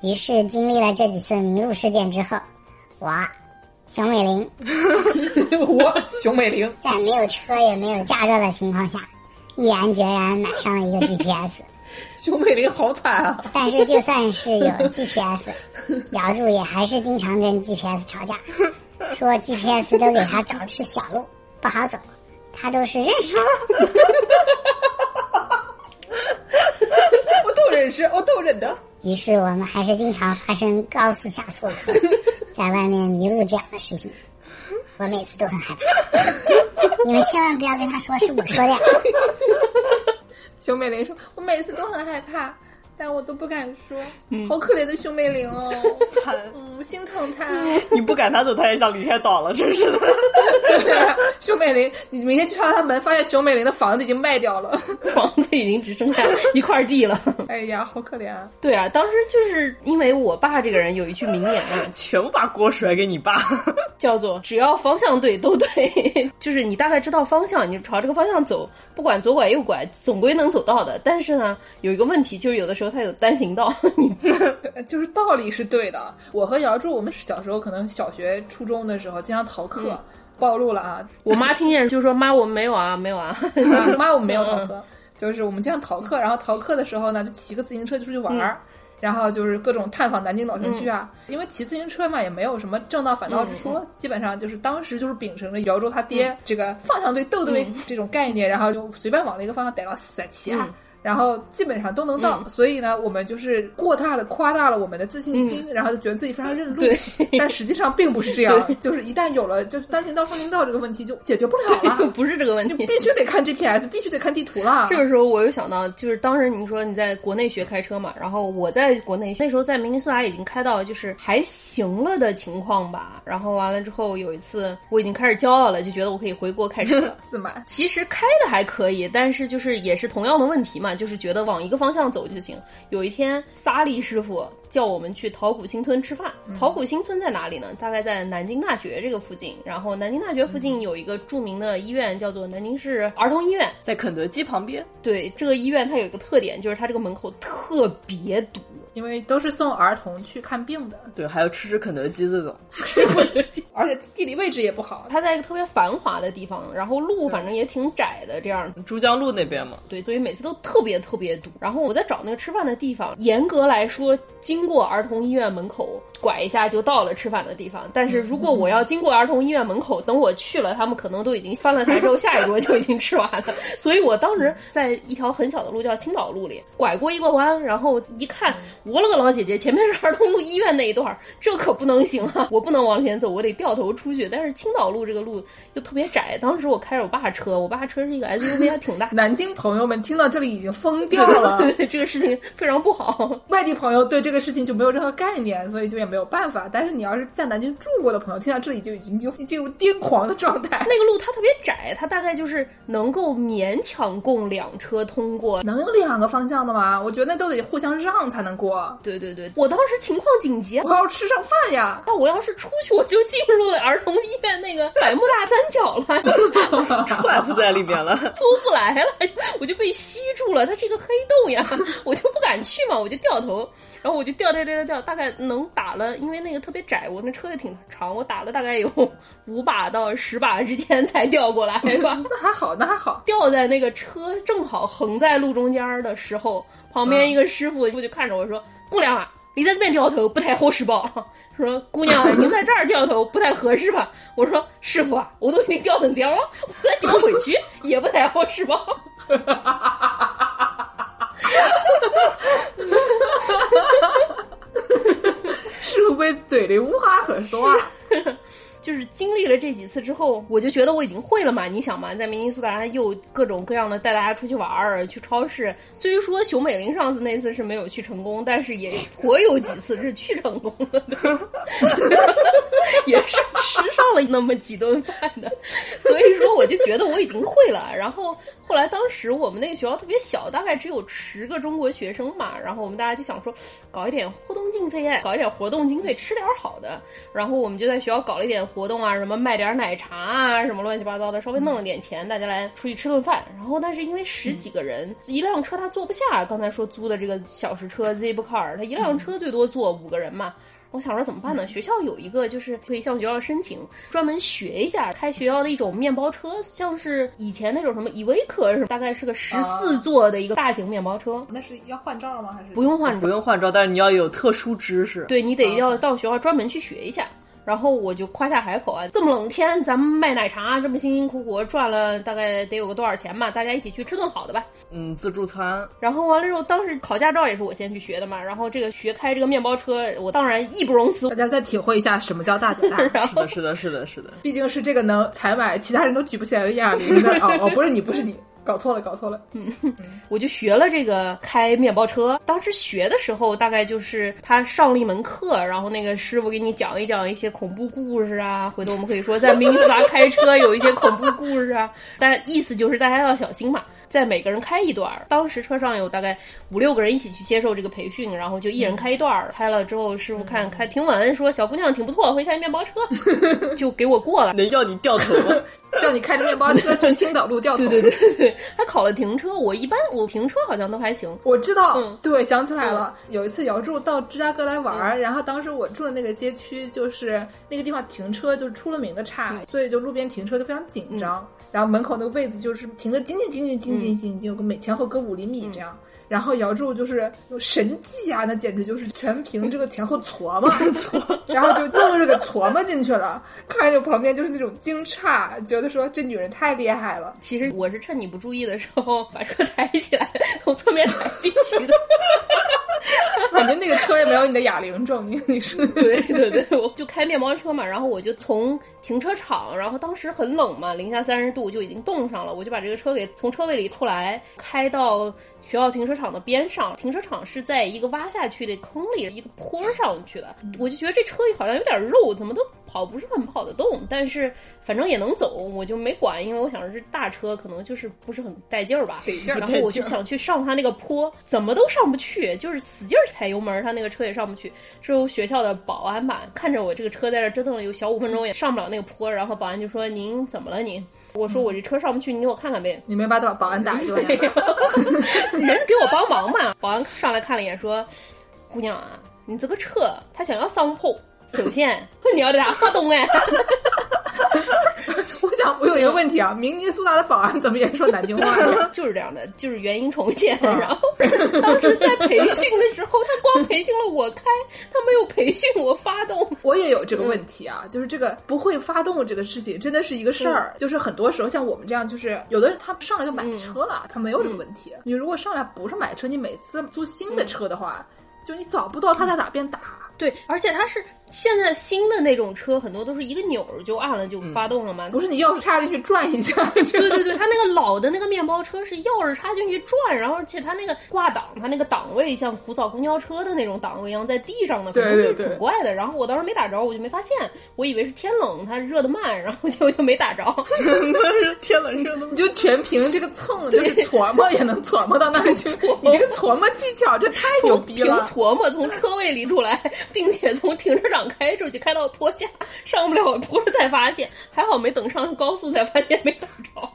于是经历了这几次迷路事件之后，我。熊美玲，[laughs] 我熊美玲在没有车也没有驾照的情况下，毅然决然买上了一个 GPS。[laughs] 熊美玲好惨啊！[laughs] 但是就算是有 GPS，姚柱也还是经常跟 GPS 吵架，说 GPS 都给他找的是小路，不好走，他都是认识。我都认识，我都认得。于是我们还是经常发生高速下错。在外面迷路这样的事情，我每次都很害怕。你们千万不要跟他说是我说的。熊美玲说：“我每次都很害怕。”但我都不敢说，好可怜的熊美玲哦，[laughs] 惨，嗯，心疼她。你不赶他走，他也想离开岛了，真是的。对，熊美玲，你明天去敲他门，发现熊美玲的房子已经卖掉了，[laughs] 房子已经只剩下一块地了。哎呀，好可怜啊！对啊，当时就是因为我爸这个人有一句名言啊，[laughs] 全部把锅甩给你爸，叫做只要方向对都对，[laughs] 就是你大概知道方向，你朝这个方向走，不管左拐右拐，总归能走到的。但是呢，有一个问题，就是有的时候。它有单行道，[laughs] [laughs] 就是道理是对的。我和姚柱，我们小时候可能小学、初中的时候经常逃课，暴露了啊！我妈听见就说：“妈，我们没有啊，没有啊，妈，我们没有逃课。”就是我们经常逃课，然后逃课的时候呢，就骑个自行车就出去玩儿。然后就是各种探访南京老城区啊，因为骑自行车嘛，也没有什么正道反道之说，基本上就是当时就是秉承着姚州他爹这个方向对斗对这种概念，然后就随便往了一个方向逮到甩骑啊。然后基本上都能到，所以呢，我们就是过大的夸大了我们的自信心，然后就觉得自己非常认路。[laughs] 但实际上并不是这样，就是一旦有了就是单行道、双行道这个问题，就解决不了了。[laughs] 不是这个问题，必须得看 GPS，必须得看地图了。这个时候我又想到，就是当时你说你在国内学开车嘛，然后我在国内那时候在明尼苏达已经开到就是还行了的情况吧。然后完了之后有一次我已经开始骄傲了，就觉得我可以回国开车了，[laughs] 自满。其实开的还可以，但是就是也是同样的问题嘛，就是觉得往一个方向走就行。有一天，萨利师傅叫我们去桃谷新村吃饭。桃谷新村在哪里呢？大概在南京大学这个附近。然后南京大学附近有一个著名的医院，叫做南京市儿童医院，在肯德基旁边。对，这个医院它有一个特点，就是它这个门口特别堵，因为都是送儿童去看病的。对，还有吃吃肯德基这种，[laughs] 吃肯德基，[laughs] 而且地理位置也不好。它在一个特别繁华的地方，然后路反正也挺窄的，这样。珠江路那边嘛。对，所以每次都特别特别堵。然后我在找那个吃饭的地方，严格来说，经过儿童医院门口拐一下就到了吃饭的地方。但是如果我要经过儿童医院门口，等我去了，他们可能都已经翻了台之后，下一桌就已经吃完了。所以我当时在一条很小的路叫青岛路里，拐过一个弯，然后一看，我了个老姐姐，前面是儿童路医院那一段，这可不能行啊！我不能往前走，我得掉头出去。但是青岛路这个路又特别窄，当时我开着我爸车，我爸车是一个 SUV，还挺大。[laughs] 南京朋友们听到这里已经疯掉了。这个事情非常不好，外地朋友对这个事情就没有任何概念，所以就也没有办法。但是你要是在南京住过的朋友，听到这里就已经就进入癫狂的状态。那个路它特别窄，它大概就是能够勉强供两车通过。能有两个方向的吗？我觉得那都得互相让才能过。对对对，我当时情况紧急，我要吃上饭呀。那我要是出去，我就进入了儿童医院那个百慕大三角了，[laughs] 串在里面了，出不来了，我就被吸住了。它是一个黑洞呀。[laughs] 我就不敢去嘛，我就掉头，然后我就掉掉掉掉掉，大概能打了，因为那个特别窄，我那车也挺长，我打了大概有五把到十把之间才掉过来吧。[laughs] 那还好，那还好。掉在那个车正好横在路中间的时候，旁边一个师傅就看着我说：“姑娘啊，你在这边掉头不太合适吧？” [laughs] 说：“姑娘，您在这儿掉头不太合适吧？”我说：“师傅啊，我都已经掉成这样了，我再掉回去也不太合适吧？” [laughs] 师傅被怼的无话可说。啊。[laughs] 就是经历了这几次之后，我就觉得我已经会了嘛。你想嘛，在明尼苏达又各种各样的带大家出去玩儿，去超市。虽说熊美玲上次那次是没有去成功，但是也颇有几次是去成功了的，[laughs] 也是吃上了那么几顿饭的。所以说，我就觉得我已经会了。然后。后来，当时我们那个学校特别小，大概只有十个中国学生嘛。然后我们大家就想说，搞一点活动经费，搞一点活动经费，吃点好的。然后我们就在学校搞了一点活动啊，什么卖点奶茶啊，什么乱七八糟的，稍微弄了点钱，大家来出去吃顿饭。然后，但是因为十几个人，一辆车他坐不下。刚才说租的这个小时车 Zipcar，他一辆车最多坐五个人嘛。我想说怎么办呢？学校有一个就是可以向学校申请，专门学一下开学校的一种面包车，像是以前那种什么依维柯是大概是个十四座的一个大型面包车。那是要换照吗？还是不用换照？不用换照，但是你要有特殊知识。对你得要到学校专门去学一下。然后我就夸下海口啊，这么冷天咱们卖奶茶，这么辛辛苦苦赚了大概得有个多少钱吧？大家一起去吃顿好的吧。嗯，自助餐。然后完了之后，当时考驾照也是我先去学的嘛。然后这个学开这个面包车，我当然义不容辞。大家再体会一下什么叫大姐大。[laughs] 是的，是的，是的，是的。毕竟是这个能采买其他人都举不起来的哑铃的哦哦，不是你，不是你。搞错了，搞错了。嗯，[laughs] 我就学了这个开面包车。当时学的时候，大概就是他上了一门课，然后那个师傅给你讲一讲一些恐怖故事啊。回头我们可以说，在明尼苏达开车有一些恐怖故事啊。但意思就是大家要小心嘛。在每个人开一段儿，当时车上有大概五六个人一起去接受这个培训，然后就一人开一段儿。开了之后，师傅看开挺稳，说小姑娘挺不错，会开面包车，[laughs] 就给我过了。能要你掉头吗？[laughs] 叫你开着面包车去青岛路掉头？[laughs] 对对对对，还考了停车。我一般我停车好像都还行。我知道，对，想起来了。有一次姚柱到芝加哥来玩儿，然后当时我住的那个街区就是那个地方停车就是出了名的差，所以就路边停车就非常紧张。然后门口那个位子就是停的紧紧紧紧紧紧紧紧，有个每前后隔五厘米这样。然后姚柱就是有神技啊，那简直就是全凭这个前后琢磨搓，[laughs] [laughs] 然后就愣是给琢磨进去了。看着旁边就是那种惊诧，觉得说这女人太厉害了。其实我是趁你不注意的时候把车抬起来，从侧面抬进去的。[laughs] 反正那个车也没有你的哑铃重，你你是对对对，我就开面包车嘛，然后我就从停车场，然后当时很冷嘛，零下三十度就已经冻上了，我就把这个车给从车位里出来，开到。学校停车场的边上，停车场是在一个挖下去的坑里，一个坡上去的。我就觉得这车好像有点肉，怎么都跑不是很跑得动。但是反正也能走，我就没管，因为我想着这大车可能就是不是很带劲儿吧。然后我就想去上它那个坡，怎么都上不去，就是使劲踩油门，它那个车也上不去。之后学校的保安吧，看着我这个车在这折腾了有小五分钟也上不了那个坡，然后保安就说：“您怎么了您？”我说：“我这车上不去，你给我看看呗。”你没把保保安打一顿？[laughs] 人给我帮忙嘛！保安上来看了一眼，说：“姑娘啊，你这个车他想要上坡，首先你要得啥发动哎。[laughs] ”我想我有一个问题啊，明尼苏达的保安怎么也说南京话呢？就是这样的，就是原因重现。然后 [laughs] 当时在培训的时候，他光培训了我开，他没有培训我发动。我也有这个问题啊，就是这个不会发动这个事情真的是一个事儿。就是很多时候像我们这样，就是有的人他上来就买车了，他没有这个问题。你如果上来不是买车，你每次租新的车的话，就你找不到他在哪边打。对，而且他是。现在新的那种车很多都是一个钮儿就按了就发动了嘛，不是你钥匙插进去转一下。[laughs] 对对对，它那个老的那个面包车是钥匙插进去转，然后而且它那个挂档，它那个档位像古早公交车的那种档位一样在地上的，可能是挺怪的。然后我当时没打着，我就没发现，我以为是天冷它热的慢，然后结果就没打着。[laughs] 那是天冷热的，你就全凭这个蹭，就是琢磨也能琢磨到那去。[laughs] 你这个琢磨技巧这太牛逼了！凭琢磨从车位里出来，并且从停车场。开出去，开到坡架，[laughs] 上不了坡才发现，还好没等上高速才发现没打着。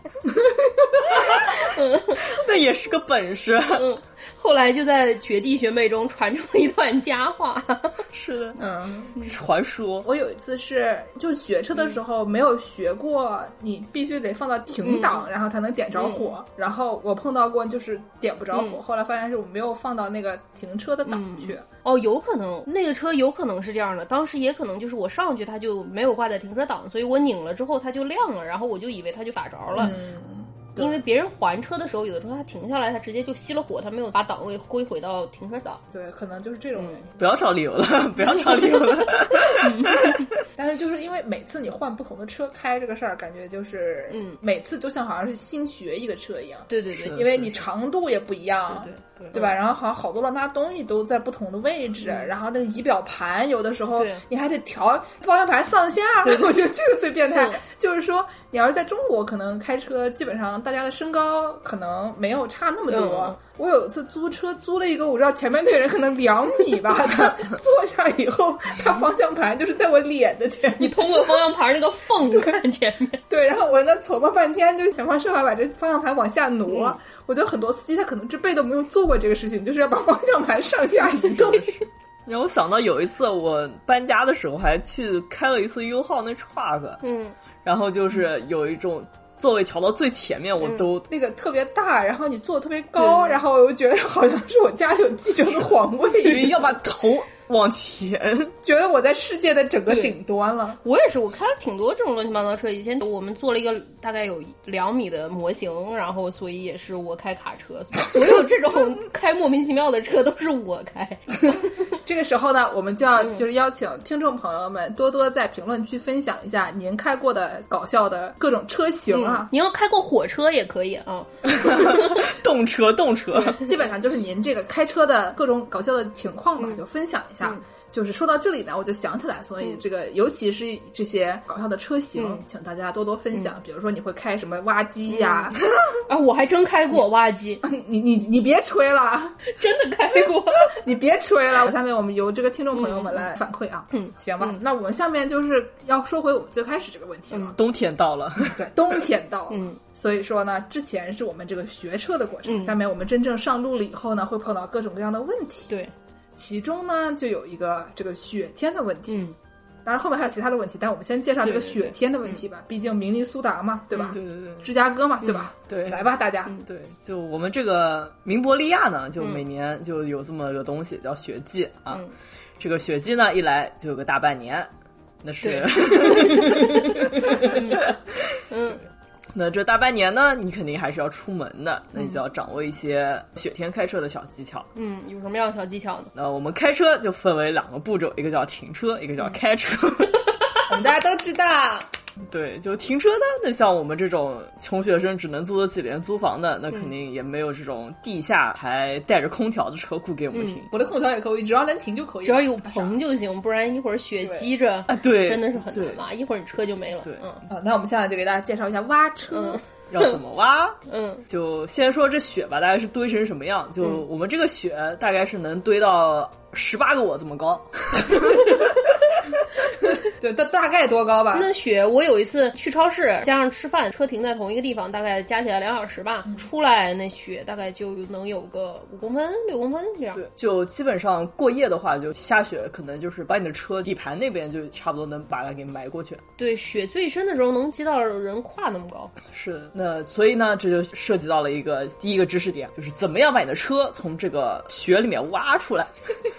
嗯 [laughs] 那也是个本事。嗯。后来就在学弟学妹中传出了一段佳话。[laughs] 是的，嗯，传说。我有一次是就学车的时候没有学过，你必须得放到停档，然后才能点着火。然后我碰到过就是点不着火，后来发现是我没有放到那个停车的档去。哦，有可能那个车有可能是这样的，当时也可能就是我上去它就没有挂在停车档，所以我拧了之后它就亮了，然后我就以为它就打着了。因为别人还车的时候，有的时候他停下来，他直接就熄了火，他没有把档位归回到停车档。对，可能就是这种原因。不要找理由了，[laughs] 不要找理由了。[laughs] [laughs] 但是就是因为每次你换不同的车开这个事儿，感觉就是，嗯，每次都像好像是新学一个车一样。对对对，因为你长度也不一样。对。对对吧？然后好像好多乱拉东西都在不同的位置，然后那个仪表盘有的时候你还得调方向盘上下。我觉得这个最变态，就是说你要是在中国，可能开车基本上大家的身高可能没有差那么多。我有一次租车租了一个，我知道前面那个人可能两米吧，[laughs] 他坐下以后，他方向盘就是在我脸的前，你通过方向盘那个缝 [laughs] 看前面。对，然后我在那琢磨半天，就是想方设法把这方向盘往下挪。我觉得很多司机他可能这辈子都没有做过这个事情，就是要把方向盘上下移动。[laughs] 让我想到有一次我搬家的时候，还去开了一次优号那 truck，嗯，然后就是有一种。座位调到最前面，我都那个特别大，然后你坐特别高，然后我又觉得好像是我家里有继承的皇位，要把头。往前，觉得我在世界的整个顶端了。我也是，我开了挺多这种乱七八糟车。以前我们做了一个大概有两米的模型，然后所以也是我开卡车。所有这种开莫名其妙的车都是我开。[laughs] 这个时候呢，我们就要就是邀请听众朋友们多多在评论区分享一下您开过的搞笑的各种车型啊。您要开过火车也可以啊，[laughs] 动车动车，基本上就是您这个开车的各种搞笑的情况吧，就分享一下。下，就是说到这里呢，我就想起来，所以这个尤其是这些搞笑的车型，请大家多多分享。比如说你会开什么挖机呀？啊，我还真开过挖机。你你你别吹了，[laughs] 真的开过。[laughs] 你别吹了。下面我们由这个听众朋友们来反馈啊。嗯，行吧。那我们下面就是要说回我们最开始这个问题了。冬天到了，[laughs] 对，冬天到了。嗯，所以说呢，之前是我们这个学车的过程，下面我们真正上路了以后呢，会碰到各种各样的问题。对。其中呢，就有一个这个雪天的问题。嗯，当然后面还有其他的问题，但我们先介绍这个雪天的问题吧。毕竟明尼苏达嘛，对吧？对对对芝加哥嘛，对吧？对来吧，大家。对，就我们这个明伯利亚呢，就每年就有这么个东西叫雪季啊。嗯这个雪季呢，一来就有个大半年，那是。[laughs] 嗯，那这大半年呢，你肯定还是要出门的，那你就要掌握一些雪天开车的小技巧。嗯，有什么样的小技巧呢？那我们开车就分为两个步骤，一个叫停车，一个叫开车。[laughs] 我们大家都知道，对，就停车呢，那像我们这种穷学生只能租得起廉租房的，那肯定也没有这种地下还带着空调的车库给我们停。我的空调也可以，只要能停就可以，只要有棚就行，不然一会儿雪积着啊，对，真的是很难挖，一会儿你车就没了。对嗯啊，那我们现在就给大家介绍一下挖车。[laughs] 嗯要怎么挖？嗯就先说这雪吧，大概是堆成什么样？就我们这个雪大概是能堆到十八个我这么高。[laughs] 对，大大概多高吧？那雪，我有一次去超市，加上吃饭，车停在同一个地方，大概加起来两小时吧。出来那雪大概就能有个五公分、六公分这样。对，就基本上过夜的话，就下雪可能就是把你的车底盘那边就差不多能把它给埋过去。对，雪最深的时候能积到人胯那么高。是的，那所以呢，这就涉及到了一个第一个知识点，就是怎么样把你的车从这个雪里面挖出来。[laughs]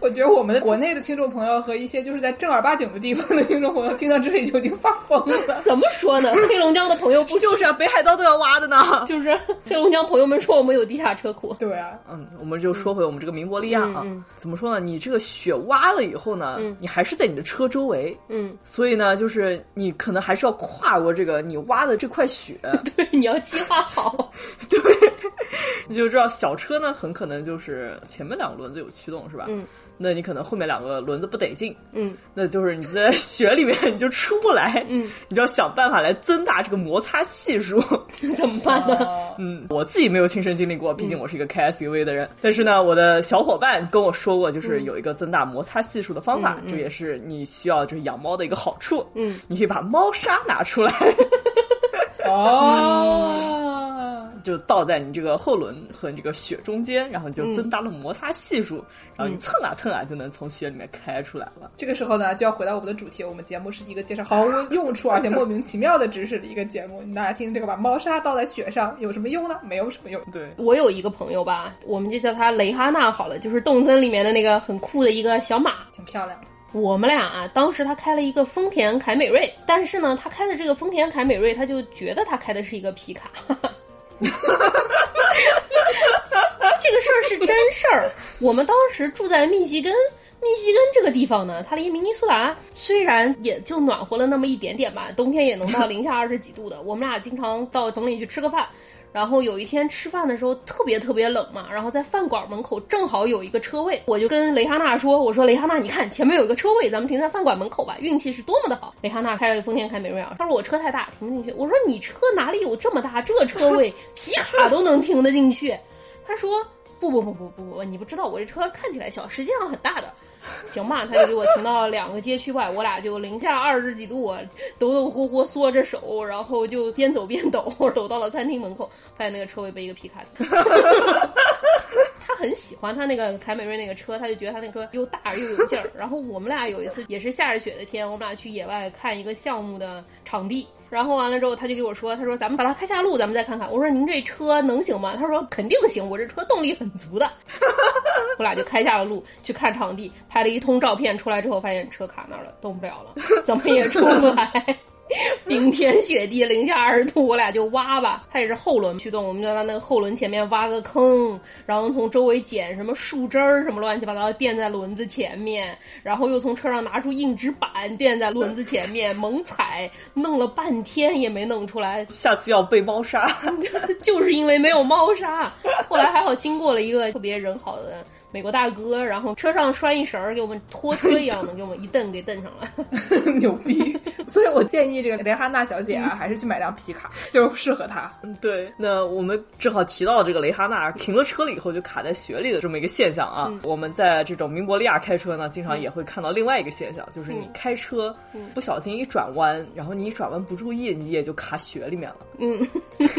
我觉得我们的国内的听众朋友和一些就是在正儿八经的地方的听众朋友，听到这里就已经发疯了。怎么说呢？黑龙江的朋友不就是啊，北海道都要挖的呢。[laughs] 就是黑龙江朋友们说我们有地下车库。对啊，嗯，我们就说回我们这个明伯利亚啊，嗯嗯怎么说呢？你这个雪挖了以后呢，嗯你还是在你的车周围，嗯，所以呢，就是你可能还是要跨过这个你挖的这块雪。[laughs] 对，你要计划好。[laughs] 对你就知道小车呢，很可能就是前面两个轮子有驱动，是吧？嗯。那你可能后面两个轮子不得劲，嗯，那就是你在雪里面你就出不来，嗯，你就要想办法来增大这个摩擦系数。[laughs] 怎么办呢？嗯，我自己没有亲身经历过，毕竟我是一个开 SUV 的人。但是呢，我的小伙伴跟我说过，就是有一个增大摩擦系数的方法，这也是你需要就是养猫的一个好处。嗯，你可以把猫砂拿出来。[laughs] 哦，就倒在你这个后轮和你这个雪中间，然后就增大了摩擦系数，然后你蹭啊蹭啊就能从雪里面开出来了。这个时候呢，就要回到我们的主题，我们节目是一个介绍毫无用处而且莫名其妙的知识的一个节目。大家听这个，把猫砂倒在雪上有什么用呢？没有什么用。对，我有一个朋友吧，我们就叫他雷哈娜好了，就是动森里面的那个很酷的一个小马。挺漂亮的。我们俩啊，当时他开了一个丰田凯美瑞，但是呢，他开的这个丰田凯美瑞，他就觉得他开的是一个皮卡。[laughs] 哈哈哈这个事儿是真事儿。我们当时住在密西根，密西根这个地方呢，它离明尼苏达虽然也就暖和了那么一点点吧，冬天也能到零下二十几度的。我们俩经常到城里去吃个饭。然后有一天吃饭的时候特别特别冷嘛，然后在饭馆门口正好有一个车位，我就跟雷哈娜说：“我说雷哈娜，你看前面有一个车位，咱们停在饭馆门口吧。”运气是多么的好！雷哈娜开了个丰田凯美瑞啊，他说我车太大停不进去。我说你车哪里有这么大？这车位皮卡都能停得进去。他说不不不不不不，你不知道我这车看起来小，实际上很大的。[laughs] 行吧，他就给我停到两个街区外，我俩就零下二十几度，抖抖呼呼缩着手，然后就边走边抖，[laughs] 抖到了餐厅门口，发现那个车位被一个皮卡 [laughs] 停。他很喜欢他那个凯美瑞那个车，他就觉得他那个车又大又有劲儿。然后我们俩有一次也是下着雪的天，我们俩去野外看一个项目的场地，然后完了之后他就给我说，他说咱们把它开下路，咱们再看看。我说您这车能行吗？他说肯定行，我这车动力很足的。[laughs] 我俩就开下了路去看场地，拍了一通照片，出来之后发现车卡那儿了，动不了了，怎么也出不来。[laughs] 冰天雪地，零下二十度，我俩就挖吧。它也是后轮驱动，我们就在那个后轮前面挖个坑，然后从周围捡什么树枝儿什么乱七八糟垫在轮子前面，然后又从车上拿出硬纸板垫在轮子前面，猛踩，弄了半天也没弄出来。下次要被猫砂。[laughs] 就是因为没有猫砂。后来还好经过了一个特别人好的。美国大哥，然后车上拴一绳儿，给我们拖车一样的，给我们一蹬给蹬上了，[laughs] 牛逼！所以我建议这个雷哈娜小姐啊，还是去买辆皮卡，就适合她。对，那我们正好提到这个雷哈娜停了车了以后就卡在雪里的这么一个现象啊。嗯、我们在这种明伯利亚开车呢，经常也会看到另外一个现象，就是你开车不小心一转弯，然后你一转弯不注意，你也就卡雪里面了。嗯，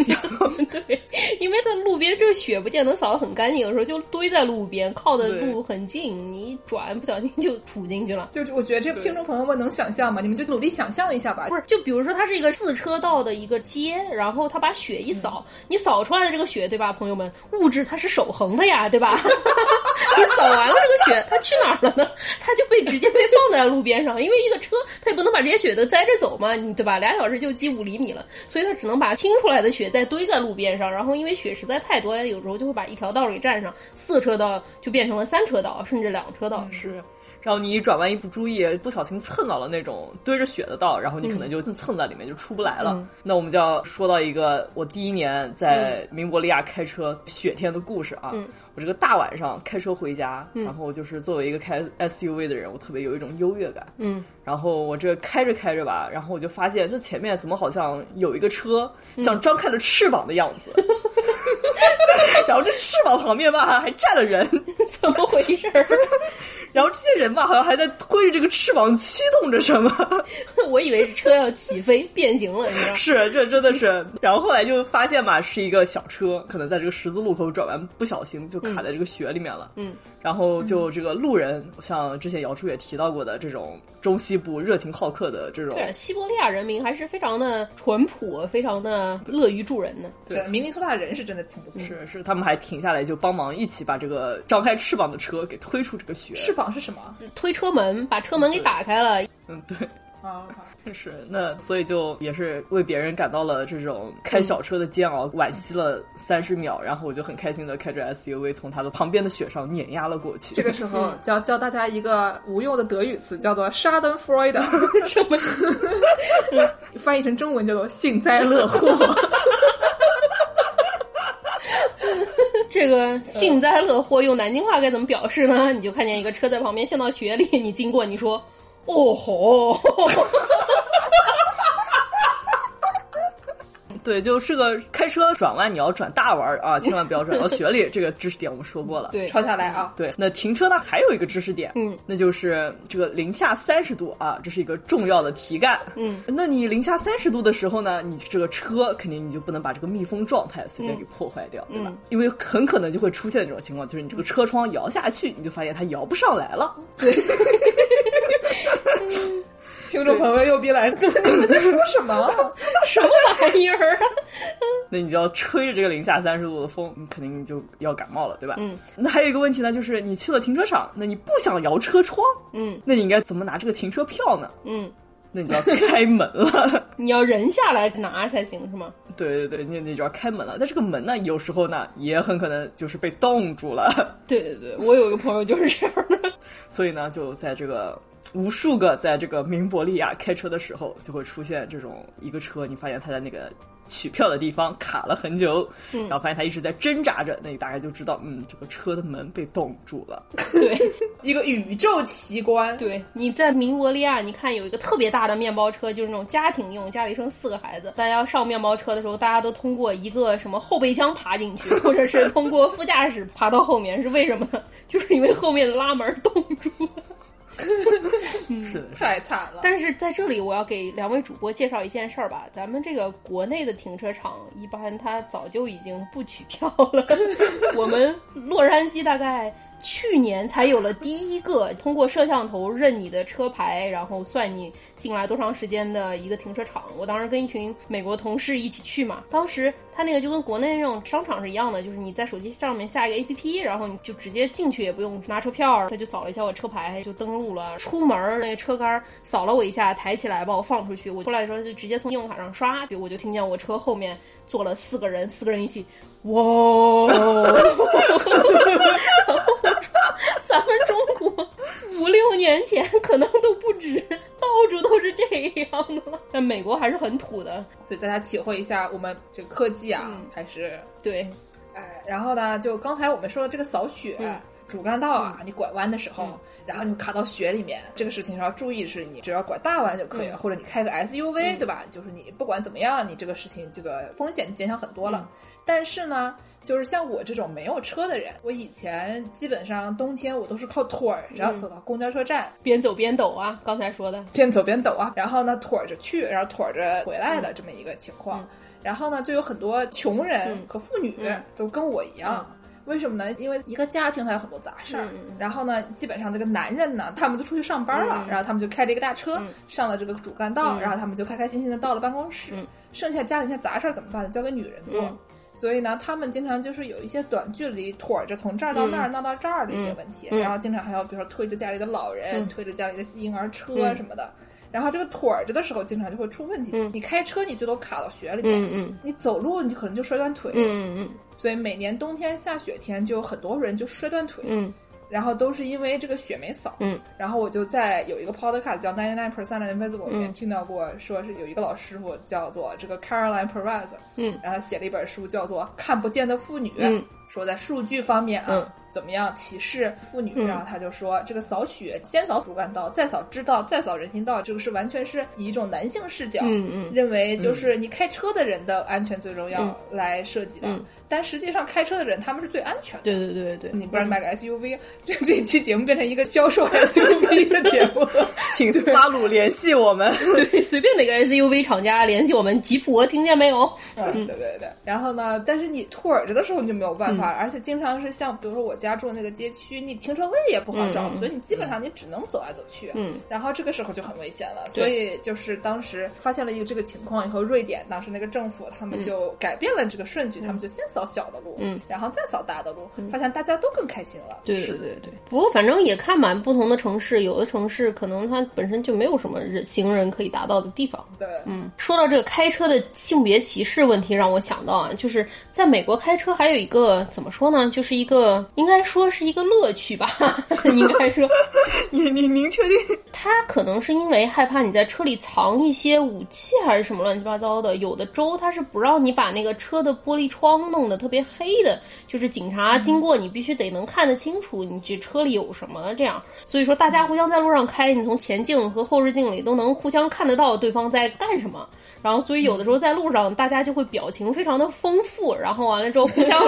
然后 [laughs] 对，因为它路边这个雪不见得扫得很干净，有时候就堆在路边。靠的路很近，你一转不小心就杵进去了。就我觉得这听众朋友们能想象吗？你们就努力想象一下吧。不是，就比如说它是一个四车道的一个街，然后他把雪一扫，你扫出来的这个雪，对吧，朋友们，物质它是守恒的呀，对吧？[laughs] 你扫完了这个雪，它去哪儿了呢？它就被直接被放在路边上，因为一个车它也不能把这些雪都栽着走嘛，你对吧？俩小时就积五厘米了，所以它只能把清出来的雪再堆在路边上，然后因为雪实在太多，有时候就会把一条道给占上，四车道就变成了三车道，甚至两车道。是，然后你一转弯一不注意，不小心蹭到了那种堆着雪的道，然后你可能就蹭在里面就出不来了。那我们就要说到一个我第一年在明伯利亚开车雪天的故事啊。我这个大晚上开车回家，然后就是作为一个开 SUV 的人，我特别有一种优越感。嗯，然后我这开着开着吧，然后我就发现这前面怎么好像有一个车，像张开了翅膀的样子。[laughs] [laughs] 然后这翅膀旁边吧还站了人，[laughs] 怎么回事儿？[laughs] 然后这些人吧好像还在推着这个翅膀驱动着什么。我以为是车要起飞变形了，你知道？是，这真的是。然后后来就发现嘛，是一个小车，可能在这个十字路口转弯不小心就卡在这个雪里面了。嗯。然后就这个路人，像之前姚叔也提到过的这种中西部热情好客的这种。对，西伯利亚人民还是非常的淳朴，非常的乐于助人呢。对，明尼苏达人是真的挺不错。是是，他们还停下来就帮忙一起把这个张开翅膀的车给推出这个雪。翅膀是什么？推车门，把车门给打开了。嗯，对。啊，[laughs] 是那，所以就也是为别人感到了这种开小车的煎熬，惋惜了三十秒，然后我就很开心的开着 SUV 从他的旁边的雪上碾压了过去。这个时候教教大家一个无用的德语词，叫做 “Schadenfreude”，[laughs] 什么？[laughs] 翻译成中文叫做幸灾乐祸。[laughs] 这个幸灾乐祸用南京话该怎么表示呢？[laughs] 你就看见一个车在旁边陷到雪里，你经过，你说。哦吼！[laughs] 对，就是个开车转弯，你要转大弯啊，千万不要转到雪里。[laughs] 这个知识点我们说过了，对，抄下来啊。对，那停车呢，还有一个知识点，嗯，那就是这个零下三十度啊，这是一个重要的题干。嗯，那你零下三十度的时候呢，你这个车肯定你就不能把这个密封状态随便给破坏掉，对吧？因为很可能就会出现这种情况，就是你这个车窗摇下去，你就发现它摇不上来了。对。[laughs] 听众朋友又逼来哥，[laughs] 你们在说什么？[laughs] 什么玩意儿啊？[laughs] 那你就要吹着这个零下三十度的风，你肯定就要感冒了，对吧？嗯。那还有一个问题呢，就是你去了停车场，那你不想摇车窗，嗯，那你应该怎么拿这个停车票呢？嗯，那你就要开门了。你要人下来拿才行，是吗？对对对，那你就要开门了。但这个门呢，有时候呢，也很可能就是被冻住了。对对对，我有一个朋友就是这样的。所以呢，就在这个。无数个在这个明伯利亚开车的时候，就会出现这种一个车，你发现它在那个取票的地方卡了很久，然后发现它一直在挣扎着，那你大概就知道，嗯，这个车的门被冻住了。对，[laughs] 一个宇宙奇观。对，你在明伯利亚，你看有一个特别大的面包车，就是那种家庭用，家里生四个孩子，大家要上面包车的时候，大家都通过一个什么后备箱爬进去，[laughs] 或者是通过副驾驶爬到后面，是为什么？[laughs] 就是因为后面的拉门冻住了。[laughs] 是的，太惨了。但是在这里，我要给两位主播介绍一件事儿吧。咱们这个国内的停车场，一般它早就已经不取 [laughs] 票了。[laughs] 我们洛杉矶大概。去年才有了第一个通过摄像头认你的车牌，然后算你进来多长时间的一个停车场。我当时跟一群美国同事一起去嘛，当时他那个就跟国内那种商场是一样的，就是你在手机上面下一个 APP，然后你就直接进去，也不用拿车票，他就扫了一下我车牌就登录了。出门那个车杆扫了我一下，抬起来把我放出去。我出来的时候就直接从信用卡上刷，就我就听见我车后面坐了四个人，四个人一起。哇！[laughs] [laughs] [laughs] 咱们中国五六年前可能都不止，[laughs] 到处都是这样的。了。但美国还是很土的，[laughs] 所以大家体会一下我们这科技啊，还是对。哎，然后呢，就刚才我们说的这个扫雪主干道啊，你拐弯的时候，然后你卡到雪里面，这个事情要注意，是你只要拐大弯就可以了，或者你开个 SUV，对吧？就是你不管怎么样，你这个事情这个风险减小很多了。但是呢，就是像我这种没有车的人，我以前基本上冬天我都是靠腿儿，然后走到公交车站，边走边抖啊，刚才说的，边走边抖啊，然后呢腿着去，然后腿着回来的这么一个情况。然后呢，就有很多穷人和妇女都跟我一样，为什么呢？因为一个家庭它有很多杂事儿，嗯然后呢，基本上这个男人呢，他们就出去上班了，然后他们就开着一个大车、上了这个主干道，然后他们就开开心心的到了办公室，剩下家里那些杂事儿怎么办呢？交给女人做。嗯。所以呢，他们经常就是有一些短距离拖着从这儿到那儿、闹到这儿的一些问题，嗯。然后经常还要比如说推着家里的老人、嗯。推着家里的婴儿车什么的。然后这个腿儿着的时候，经常就会出问题。你开车你最多卡到雪里面，嗯嗯你走路你可能就摔断腿。嗯嗯所以每年冬天下雪天，就有很多人就摔断腿。嗯然后都是因为这个雪没扫。嗯，然后我就在有一个 podcast 叫 Ninety Nine Percent Invisible 里面嗯听到过，说是有一个老师傅叫做这个 Caroline Perez，嗯，然后他写了一本书叫做《看不见的妇女》，嗯，说在数据方面啊。嗯怎么样歧视妇女？嗯然后他就说，这个扫雪先扫主干道，再扫支道，再扫人行道，这个是完全是以一种男性视角，嗯嗯认为就是你开车的人的安全最重要嗯来设计的。嗯但实际上开车的人他们是最安全的。对对对对，你不让你买个 SUV，[laughs] 这这期节目变成一个销售 SUV 的节目了。[laughs] 请巴鲁联系我们。[laughs] 对，随便哪个 SUV 厂家联系我们吉普，听见没有？嗯，对对对。然后呢，但是你兔耳朵的时候你就没有办法了，而且经常是像比如说我家住的那个街区，你停车位也不好找，所以你基本上你只能走来走去。嗯，然后这个时候就很危险了。对所以就是当时发现了一个这个情况以后，瑞典当时那个政府他们就改变了这个顺序，他们就先扫小的路，嗯，然后再扫大的路，发现大家都更开心了。对对对对。不过反正也看满不同的城市，有的城市可能它本身就没有什么人行人可以达到的地方。对，嗯，说到这个开车的性别歧视问题，让我想到啊，就是在美国开车还有一个怎么说呢，就是一个应该说是一个乐趣吧，[laughs] 应该说，[laughs] 你你您确定？[laughs] 他可能是因为害怕你在车里藏一些武器还是什么乱七八糟的，有的州他是不让你把那个车的玻璃窗弄得特别黑的，就是警察经过你必须得能看得清楚你这车里有什么这样。所以说大家互相在路上开，你从前镜和后视镜里都能互相看得到对方在干什么。然后，所以有的时候在路上，大家就会表情非常的丰富，然后完了之后互相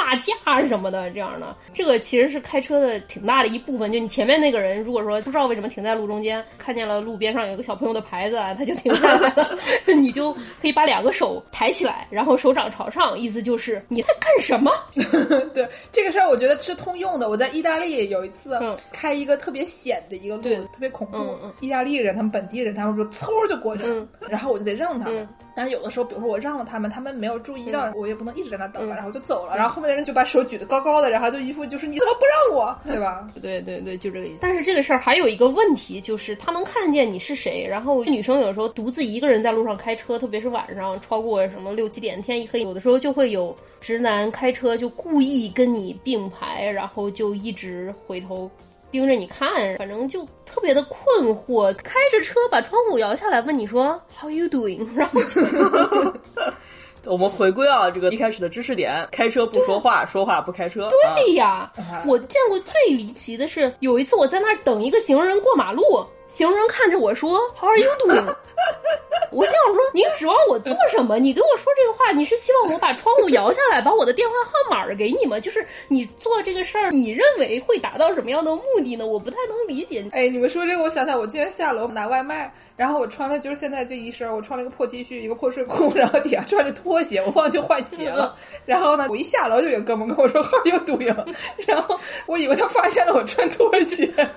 骂架什么的，这样的。这个其实是开车的挺大的一部分。就你前面那个人，如果说不知道为什么停在路中间，看见了路边上有个小朋友的牌子啊，他就停下来了，你就可以把两个手抬起来，然后手掌朝上，意思就是你在干什么？[laughs] 对这个事儿，我觉得是通用的。我在意大利有一次嗯开一个特别险的一个路，对特别恐怖。嗯嗯意大利人他们本地人，他们说嗖就过去了，嗯然后我就得让他们。嗯但是有的时候，比如说我让了他们，他们没有注意到，我也不能一直在那等然后就走了。然后后面的人就把手举得高高的，然后就一副就是你怎么不让我，对吧？[laughs] 对对对，就这个意思。但是这个事儿还有一个问题，就是他能看见你是谁。然后女生有时候独自一个人在路上开车，特别是晚上超过什么六七点，天一黑，有的时候就会有直男开车就故意跟你并排，然后就一直回头。盯着你看，反正就特别的困惑。开着车把窗户摇下来，问你说 “How you doing”，然后就 [laughs] 我们回归啊，这个一开始的知识点：开车不说话，说话不开车。啊。对呀，我见过最离奇的是，有一次我在那儿等一个行人过马路，行人看着我说 “How are you doing”，[laughs] 我心想说：“你指望我做什么？你跟我说这个话，你是希望我把窗户摇下来，把我的电话号码给你吗？就是你做这个事儿，你认为会达到什么样的目的呢？我不太能理解。哎，你们说这个，我想想，我今天下楼拿外卖，然后我穿的就是现在这一身，我穿了一个破 T 恤，一个破睡裤，然后底下穿着拖鞋，我忘记换鞋了。[laughs] 然后呢，我一下楼就有哥们跟我说号又堵呀，然后我以为他发现了我穿拖鞋，[laughs] 然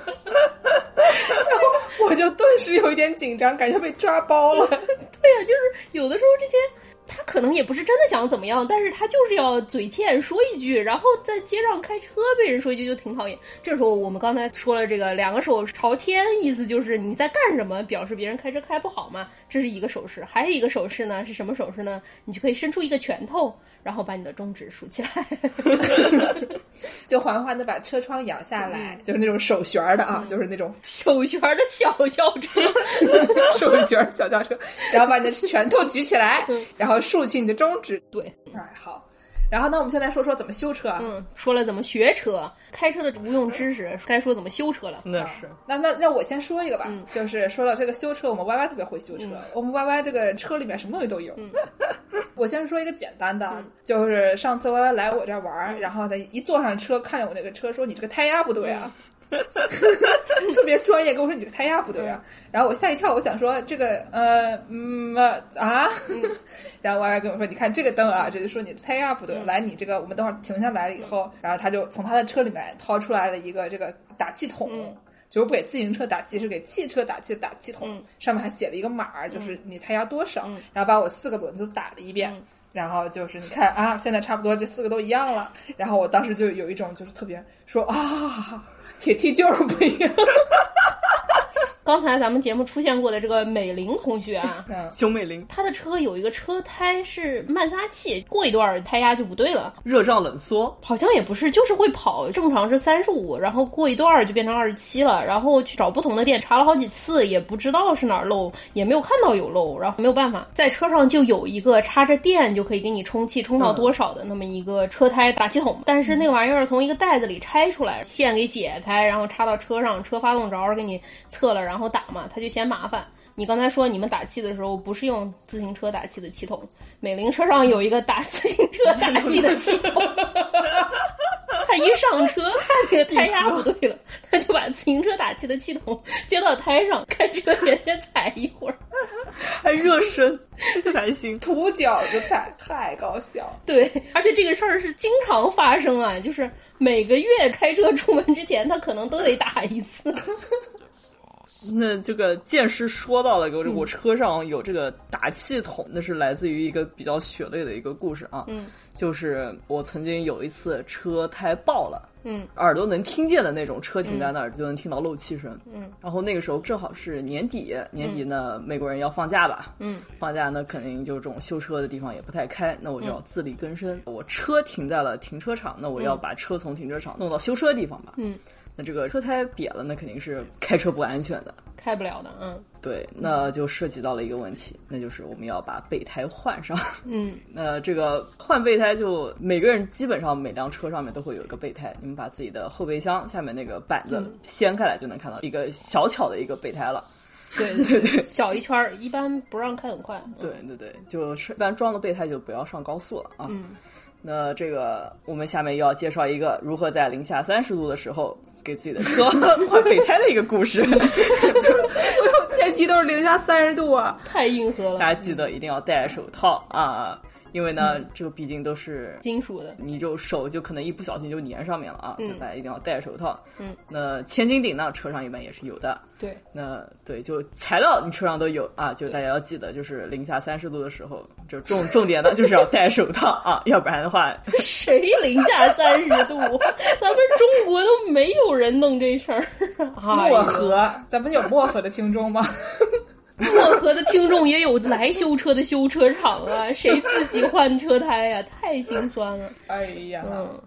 后我就顿时有一点紧张，感觉被抓包了。[laughs] 对呀、就是有的时候这些。他可能也不是真的想怎么样，但是他就是要嘴欠说一句，然后在街上开车被人说一句就挺讨厌。这时候我们刚才说了这个两个手朝天，意思就是你在干什么，表示别人开车开不好嘛，这是一个手势。还有一个手势呢是什么手势呢？你就可以伸出一个拳头，然后把你的中指竖起来。[laughs] [laughs] 就缓缓的把车窗摇下来，就是那种手旋儿的啊，就是那种 [laughs] 手旋儿的小轿车，手旋儿小轿车，然后把你的拳头举起来，然后竖起你的中指。对，哎，好。然后呢，我们现在说说怎么修车啊。嗯，说了怎么学车，开车的无用知识，该说怎么修车了。那是那那那我先说一个吧，嗯就是说到这个修车，我们 Y Y 特别会修车，我们 Y Y 这个车里面什么东西都有。嗯 [laughs] 我先说一个简单的，就是上次 Y Y 来我这儿玩儿，然后他一坐上车，看见我那个车，说你这个胎压不对啊。[laughs] 特别专业跟我说你这胎压不对啊，然后我吓一跳，我想说这个呃嗯呃啊，[laughs] 然后我还跟我说你看这个灯啊，这就说你胎压不对，来你这个我们等会儿停下来了以后，然后他就从他的车里面掏出来了一个这个打气筒。就是不给自行车打气，是给汽车打气的打气筒，上面还写了一个码，就是你胎压多少，然后把我四个轮子打了一遍，然后就是你看啊，现在差不多这四个都一样了，然后我当时就有一种就是特别说啊，铁梯就是不一样。[laughs] 刚才咱们节目出现过的这个美玲同学啊，[laughs] 熊美玲，她的车有一个车胎是慢撒气，过一段胎压就不对了。热胀冷缩，好像也不是，就是会跑，正常是三十五，然后过一段就变成二十七了。然后去找不同的店查了好几次，也不知道是哪儿漏，也没有看到有漏，然后没有办法，在车上就有一个插着电就可以给你充气，充到多少的那么一个车胎打气筒。但是那玩意儿从一个袋子里拆出来，线给解开，然后插到车上，车发动着给你测了，然后打嘛，他就嫌麻烦。你刚才说你们打气的时候不是用自行车打气的气筒，美玲车上有一个打自行车打气的气筒。[laughs] 他一上车看那个胎压不对了，他就把自行车打气的气筒接到胎上，开车连着踩一会儿，[laughs] 还热身，这还行。[laughs] 涂脚就踩，太搞笑。对，而且这个事儿是经常发生啊，就是每个月开车出门之前，他可能都得打一次。[laughs] 那这个剑师说到了，我我车上有这个打气筒，那是来自于一个比较血泪的一个故事啊。嗯，就是我曾经有一次车胎爆了，嗯，耳朵能听见的那种，车停在那儿就能听到漏气声。嗯，然后那个时候正好是年底，年底呢美国人要放假吧，嗯，放假那肯定就这种修车的地方也不太开，那我就要自力更生。我车停在了停车场，那我要把车从停车场弄到修车地方吧。嗯。那这个车胎瘪了，那肯定是开车不安全的，开不了的。嗯，对，那就涉及到了一个问题，那就是我们要把备胎换上。嗯，[laughs] 那这个换备胎就每个人基本上每辆车上面都会有一个备胎，你们把自己的后备箱下面那个板子掀开来，就能看到一个小巧的一个备胎了。对 [laughs] 对对，小一圈儿，一般不让开很快。对对对，就是一般装了备胎就不要上高速了啊。嗯，那这个我们下面要介绍一个如何在零下三十度的时候。给自己的车换备胎的一个故事，就是所有前提都是零下三十度啊，太硬核了。大家记得一定要戴手套啊。因为呢，这个毕竟都是金属的，你就手就可能一不小心就粘上面了啊！嗯，大家一定要戴手套。嗯，那千斤顶呢，车上一般也是有的。对，那对，就材料你车上都有啊，就大家要记得，就是零下三十度的时候，就重重点呢就是要戴手套啊，要不然的话，[laughs] 谁零下三十度？[laughs] 咱们中国都没有人弄这事儿。[laughs] 漠河，咱们有漠河的听众吗？漠河的听众也有来修车的修车厂啊，谁自己换车胎呀？太心酸了。哎呀，嗯，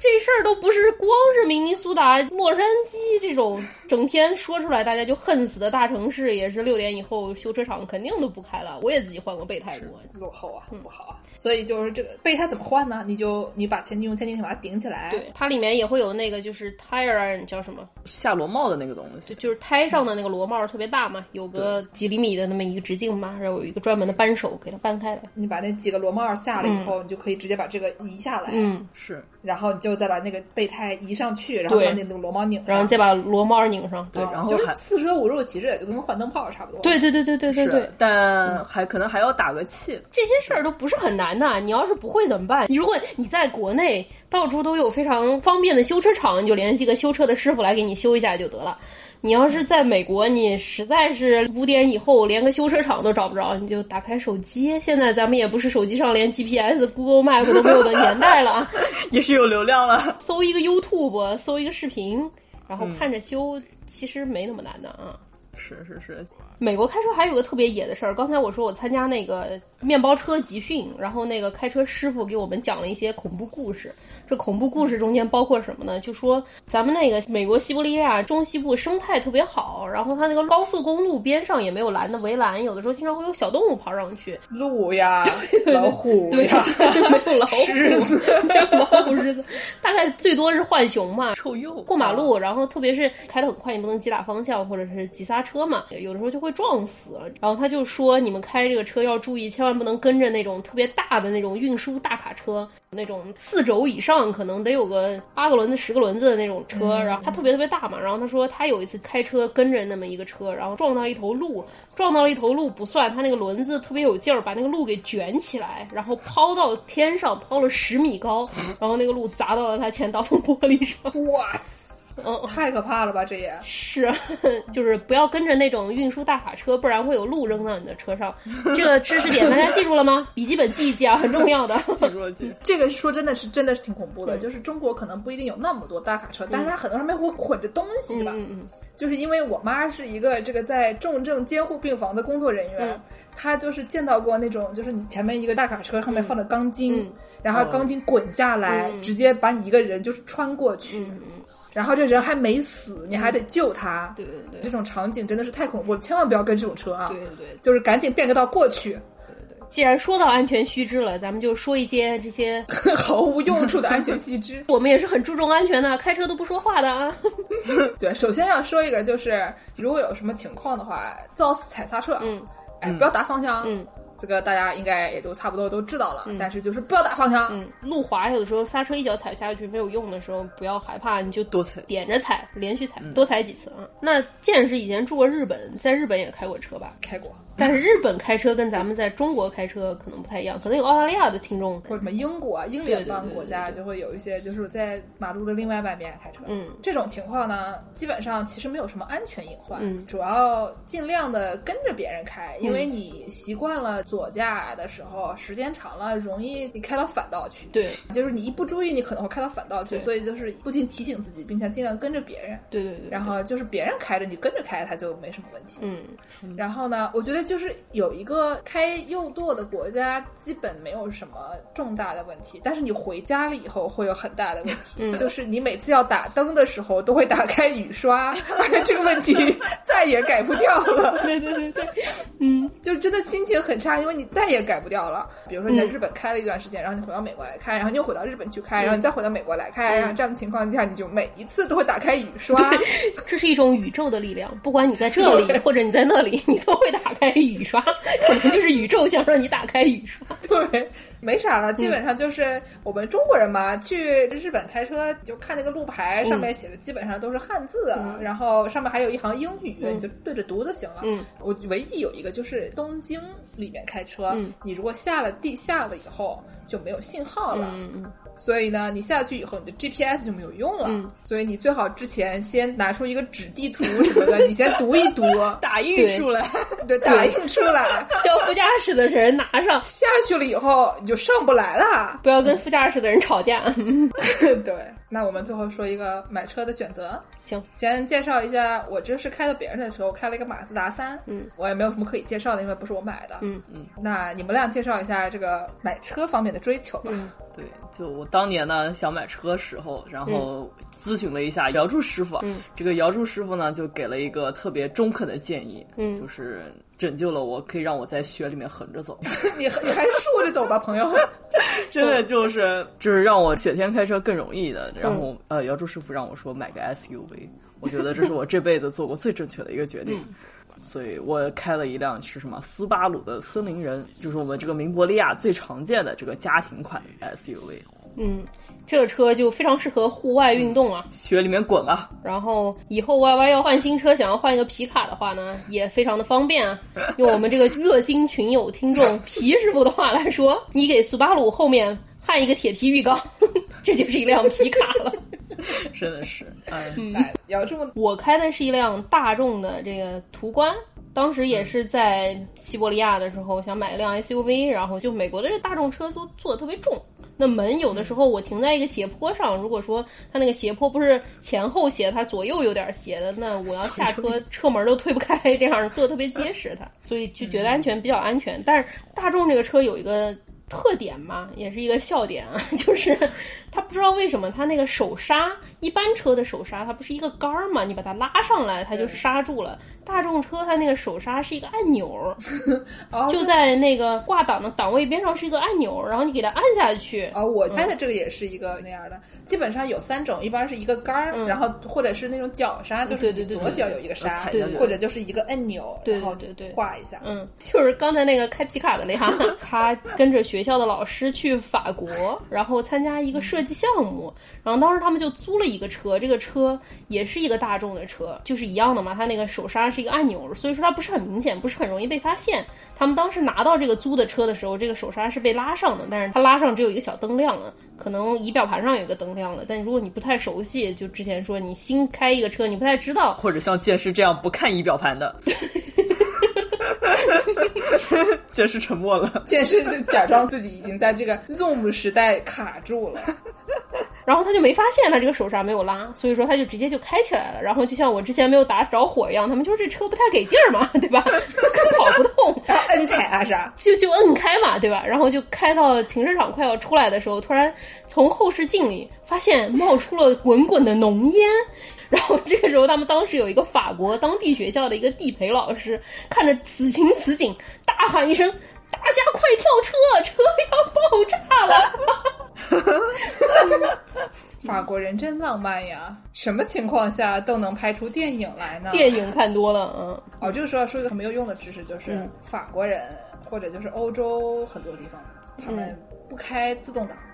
这事儿都不是光是明尼苏达、洛杉矶这种整天说出来大家就恨死的大城市，也是六点以后修车厂肯定都不开了。我也自己换过备胎过，落后啊，不好啊。所以就是这个备胎怎么换呢？你就你把前进用千斤顶把它顶起来。对，它里面也会有那个就是 tire 叫什么下螺帽的那个东西，就是胎上的那个螺帽特别大嘛，有个几厘米的那么一个直径嘛，然后有一个专门的扳手给它扳开来。你把那几个螺帽下了以后，你就可以直接把这个移下来。嗯，是。然后你就再把那个备胎移上去，然后把那个螺帽拧上，然后再把螺帽拧上。对，然后就是四舍五入，其实也就跟换灯泡差不多。对对对对对对对。但还可能还要打个气。这些事儿都不是很难的，你要是不会怎么办？你如果你在国内到处都有非常方便的修车厂，你就联系个修车的师傅来给你修一下就得了。你要是在美国，你实在是五点以后连个修车厂都找不着，你就打开手机。现在咱们也不是手机上连 GPS、Google Map 都没有的年代了啊，[laughs] 也是有流量了。搜一个 YouTube，搜一个视频，然后看着修，其实没那么难的啊。是是是。美国开车还有个特别野的事儿，刚才我说我参加那个面包车集训，然后那个开车师傅给我们讲了一些恐怖故事。这恐怖故事中间包括什么呢？就说咱们那个美国西伯利亚中西部生态特别好，然后它那个高速公路边上也没有拦的围栏，有的时候经常会有小动物跑上去，鹿呀、老虎呀，没有老虎、狮子，没有老虎、狮子，大概最多是浣熊嘛，臭鼬过马路，然后特别是开得很快，你不能急打方向或者是急刹。车嘛，有的时候就会撞死。然后他就说，你们开这个车要注意，千万不能跟着那种特别大的那种运输大卡车，那种四轴以上可能得有个八个轮子、十个轮子的那种车。然后它特别特别大嘛。然后他说他有一次开车跟着那么一个车，然后撞到一头鹿，撞到了一头鹿不算，他那个轮子特别有劲儿，把那个鹿给卷起来，然后抛到天上，抛了十米高，然后那个鹿砸到了他前挡风玻璃上。哇，嗯，太可怕了吧！这也是，[laughs] 就是不要跟着那种运输大卡车，不然会有路扔到你的车上。[laughs] 这个知识点大家记住了吗？[laughs] 笔记本记一记啊，很重要的。记住了，记住。这个说真的是真的是挺恐怖的，就是中国可能不一定有那么多大卡车，但是它很多上面会捆着东西吧。嗯嗯就是因为我妈是一个这个在重症监护病房的工作人员，嗯她就是见到过那种，就是你前面一个大卡车上面放着钢筋，嗯然后钢筋滚下来，嗯直接把你一个人就是穿过去，然后这人还没死，你还得救他。对对对这种场景真的是太恐怖，千万不要跟这种车啊！对对对。就是赶紧变个道过去，既然说到安全须知了，咱们就说一些这些，[laughs] 毫无用处的安全须知。[laughs] 我们也是很注重安全的，开车都不说话的啊。[laughs] 对，首先要说一个，就是如果有什么情况的话，造死踩刹车，嗯，哎，不要打方向，嗯，这个大家应该也都差不多都知道了，但是就是不要打方向，嗯，路滑有的时候刹车一脚踩下去没有用的时候，不要害怕，你就多踩。点着踩，连续踩，多踩几次啊。那剑是以前住过日本，在日本也开过车吧？开过，但是日本开车跟咱们在中国开车可能不太一样，可能有澳大利亚的听众，或者什么英国、啊、英联邦国家就会有一些，就是在马路的另外半边开车，嗯。这种情况呢，基本上其实没有什么安全隐患，嗯。主要尽量的跟着别人开，因为你习惯了左驾的时候，时间长了容易你开到反道去，对。就是你一不注意，你可能会开到反道去，所以就是不停提醒自己，并且尽量跟着别人。对对对，然后就是别人开着，你跟着开，它就没什么问题。嗯。然后呢，我觉得就是有一个开右舵的国家，基本没有什么重大的问题，但是你回家了以后会有很大的问题，嗯。[laughs] 就是你每次要打灯的时候都会打开雨刷，而且这个问题 [laughs] 再也改不掉了。对对对对，嗯。就真的心情很差，因为你再也改不掉了。比如说你在日本开了一段时间，然后你回到美国来开，然后你又回到日本去开，然后你再回到美国来开，然后这样的情况下，你就每一次都会打开雨刷。这是一种宇宙的力量，不管你在这里或者你在那里，你都会打开雨刷，可能就是宇宙想让你打开雨刷。对，没啥了，基本上就是我们中国人嘛，去日本开车就看那个路牌，上面写的基本上都是汉字，啊然后上面还有一行英语，你就对着读就行了。嗯，我唯一有一个就是东京里面开车，嗯。你如果下了地下了以后就没有信号了。嗯嗯所以呢，你下去以后，你的 GPS 就没有用了。嗯所以你最好之前先拿出一个纸地图什么的，你先读一读，[laughs] 打印出来，对，打印出来。[laughs] 叫副驾驶的人拿上，下去了以后，你就上不来了。不要跟副驾驶的人吵架。[laughs] 对，那我们最后说一个买车的选择。行，先介绍一下，我这是开的别人的车，我开了一个马自达三。嗯，我也没有什么可以介绍的，因为不是我买的。嗯嗯，那你们俩介绍一下这个买车方面的追求吧。嗯对，就我当年呢想买车时候，然后咨询了一下姚柱师傅，嗯这个姚柱师傅呢就给了一个特别中肯的建议，嗯就是拯救了我，可以让我在雪里面横着走，你 [laughs] 你还是竖着走吧，朋友。[laughs] 真的就是就是让我雪天开车更容易的。然嗯后、呃，姚柱师傅让我说买个 SUV，我觉得这是我这辈子做过最正确的一个决定。嗯 [laughs] 所以我开了一辆是什么斯巴鲁的森林人，就是我们这个明博利亚最常见的这个家庭款 SUV，嗯，这个车就非常适合户外运动啊。雪里面滚啊！然后以后 Y Y 要换新车，想要换一个皮卡的话呢，也非常的方便啊。用我们这个热心群友听众皮师傅的话来说，你给苏巴鲁后面焊一个铁皮浴缸，[laughs] 这就是一辆皮卡了。[laughs] 真的是，哎，来，有这么我开的是一辆大众的这个途观，当时也是在西伯利亚的时候想买一辆 SUV，然后就美国的这大众车都做的特别重。那门有的时候我停在一个斜坡上，如果说它那个斜坡不是前后斜，它左右有点斜的，那我要下车车门都推不开，这样做的特别结实它，所以就觉得安全比较安全。但是大众这个车有一个特点嘛，也是一个笑点啊，[laughs] 就是他不知道为什么他那个手刹，一般车的手刹它不是一个杆儿嘛，你把它拉上来，它就刹住了。大众车它那个手刹是一个按钮，[laughs] 就在那个挂档的档位边上是一个按钮，然后你给它按下去。哦，我猜的这个也是一个那样的，基本上有三种，一般是一个杆儿，然后或者是那种脚刹，就是左脚有一个刹，对或者就是一个按钮，然后对对挂一下。嗯，就是刚才那个开皮卡的那哈，[laughs] 他跟着学校的老师去法国，[laughs] 然后参加一个设计项目，然后当时他们就租了一个车，这个车也是一个大众的车，就是一样的嘛，它那个手刹是一个按钮，所以说它不是很明显，不是很容易被发现。他们当时拿到这个租的车的时候，这个手刹是被拉上的，但是它拉上只有一个小灯亮了，可能仪表盘上有一个灯亮了。但如果你不太熟悉，就之前说你新开一个车，你不太知道，或者像剑师这样不看仪表盘的。[laughs] [laughs] 剑师沉默了，[laughs] 剑师就假装自己已经在这个 Zoom 时代卡住了，[laughs] 然后他就没发现他这个手刹没有拉，所以说他就直接就开起来了。然后就像我之前没有打着火一样，他们就是这车不太给劲儿嘛，对吧？跑不动，摁踩啊啥，就就摁开嘛，对吧？然后就开到停车场快要出来的时候，突然从后视镜里发现冒出了滚滚的浓烟。然后这个时候，他们当时有一个法国当地学校的一个地陪老师，看着此情此景，大喊一声：“大家快跳车，车要爆炸了！[laughs] ”法国人真浪漫呀，什么情况下都能拍出电影来呢？[laughs] 电影看多了，嗯。哦，这个时候要说一个很没有用的知识，就是法国人或者就是欧洲很多地方，他们不开自动挡。嗯，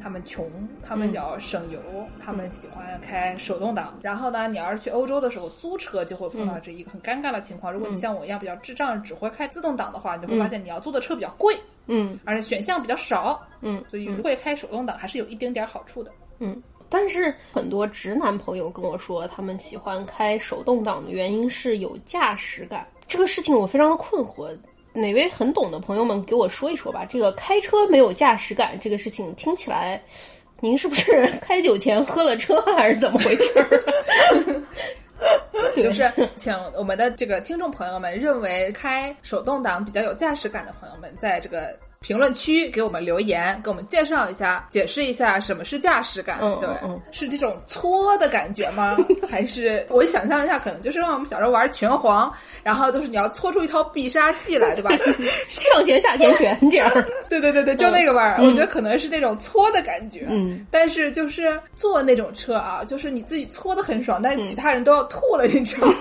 他们穷，他们要省油，他们喜欢开手动挡。然后呢，你要是去欧洲的时候租车，就会碰到这一个很尴尬的情况。如果你像我一样比较智障，只会开自动挡的话，你就会发现你要租的车比较贵，嗯，而且选项比较少，嗯，所以会开手动挡还是有一丁点好处的，嗯。但是很多直男朋友跟我说，他们喜欢开手动挡的原因是有驾驶感。这个事情我非常的困惑。哪位很懂的朋友们给我说一说吧？这个开车没有驾驶感这个事情听起来，您是不是开酒前喝了车还是怎么回事？[laughs] 就是请我们的这个听众朋友们认为开手动挡比较有驾驶感的朋友们，在这个。评论区给我们留言，给我们介绍一下，解释一下什么是驾驶感？对，是这种搓的感觉吗？[laughs] 还是我想象一下，可能就是让我们小时候玩拳皇，然后就是你要搓出一套必杀技来，对吧？[laughs] 上拳下前拳这样。[laughs] 对对对对，就那个玩意儿，我觉得可能是那种搓的感觉。嗯，但是就是坐那种车啊，就是你自己搓的很爽，但是其他人都要吐了，你知道吗？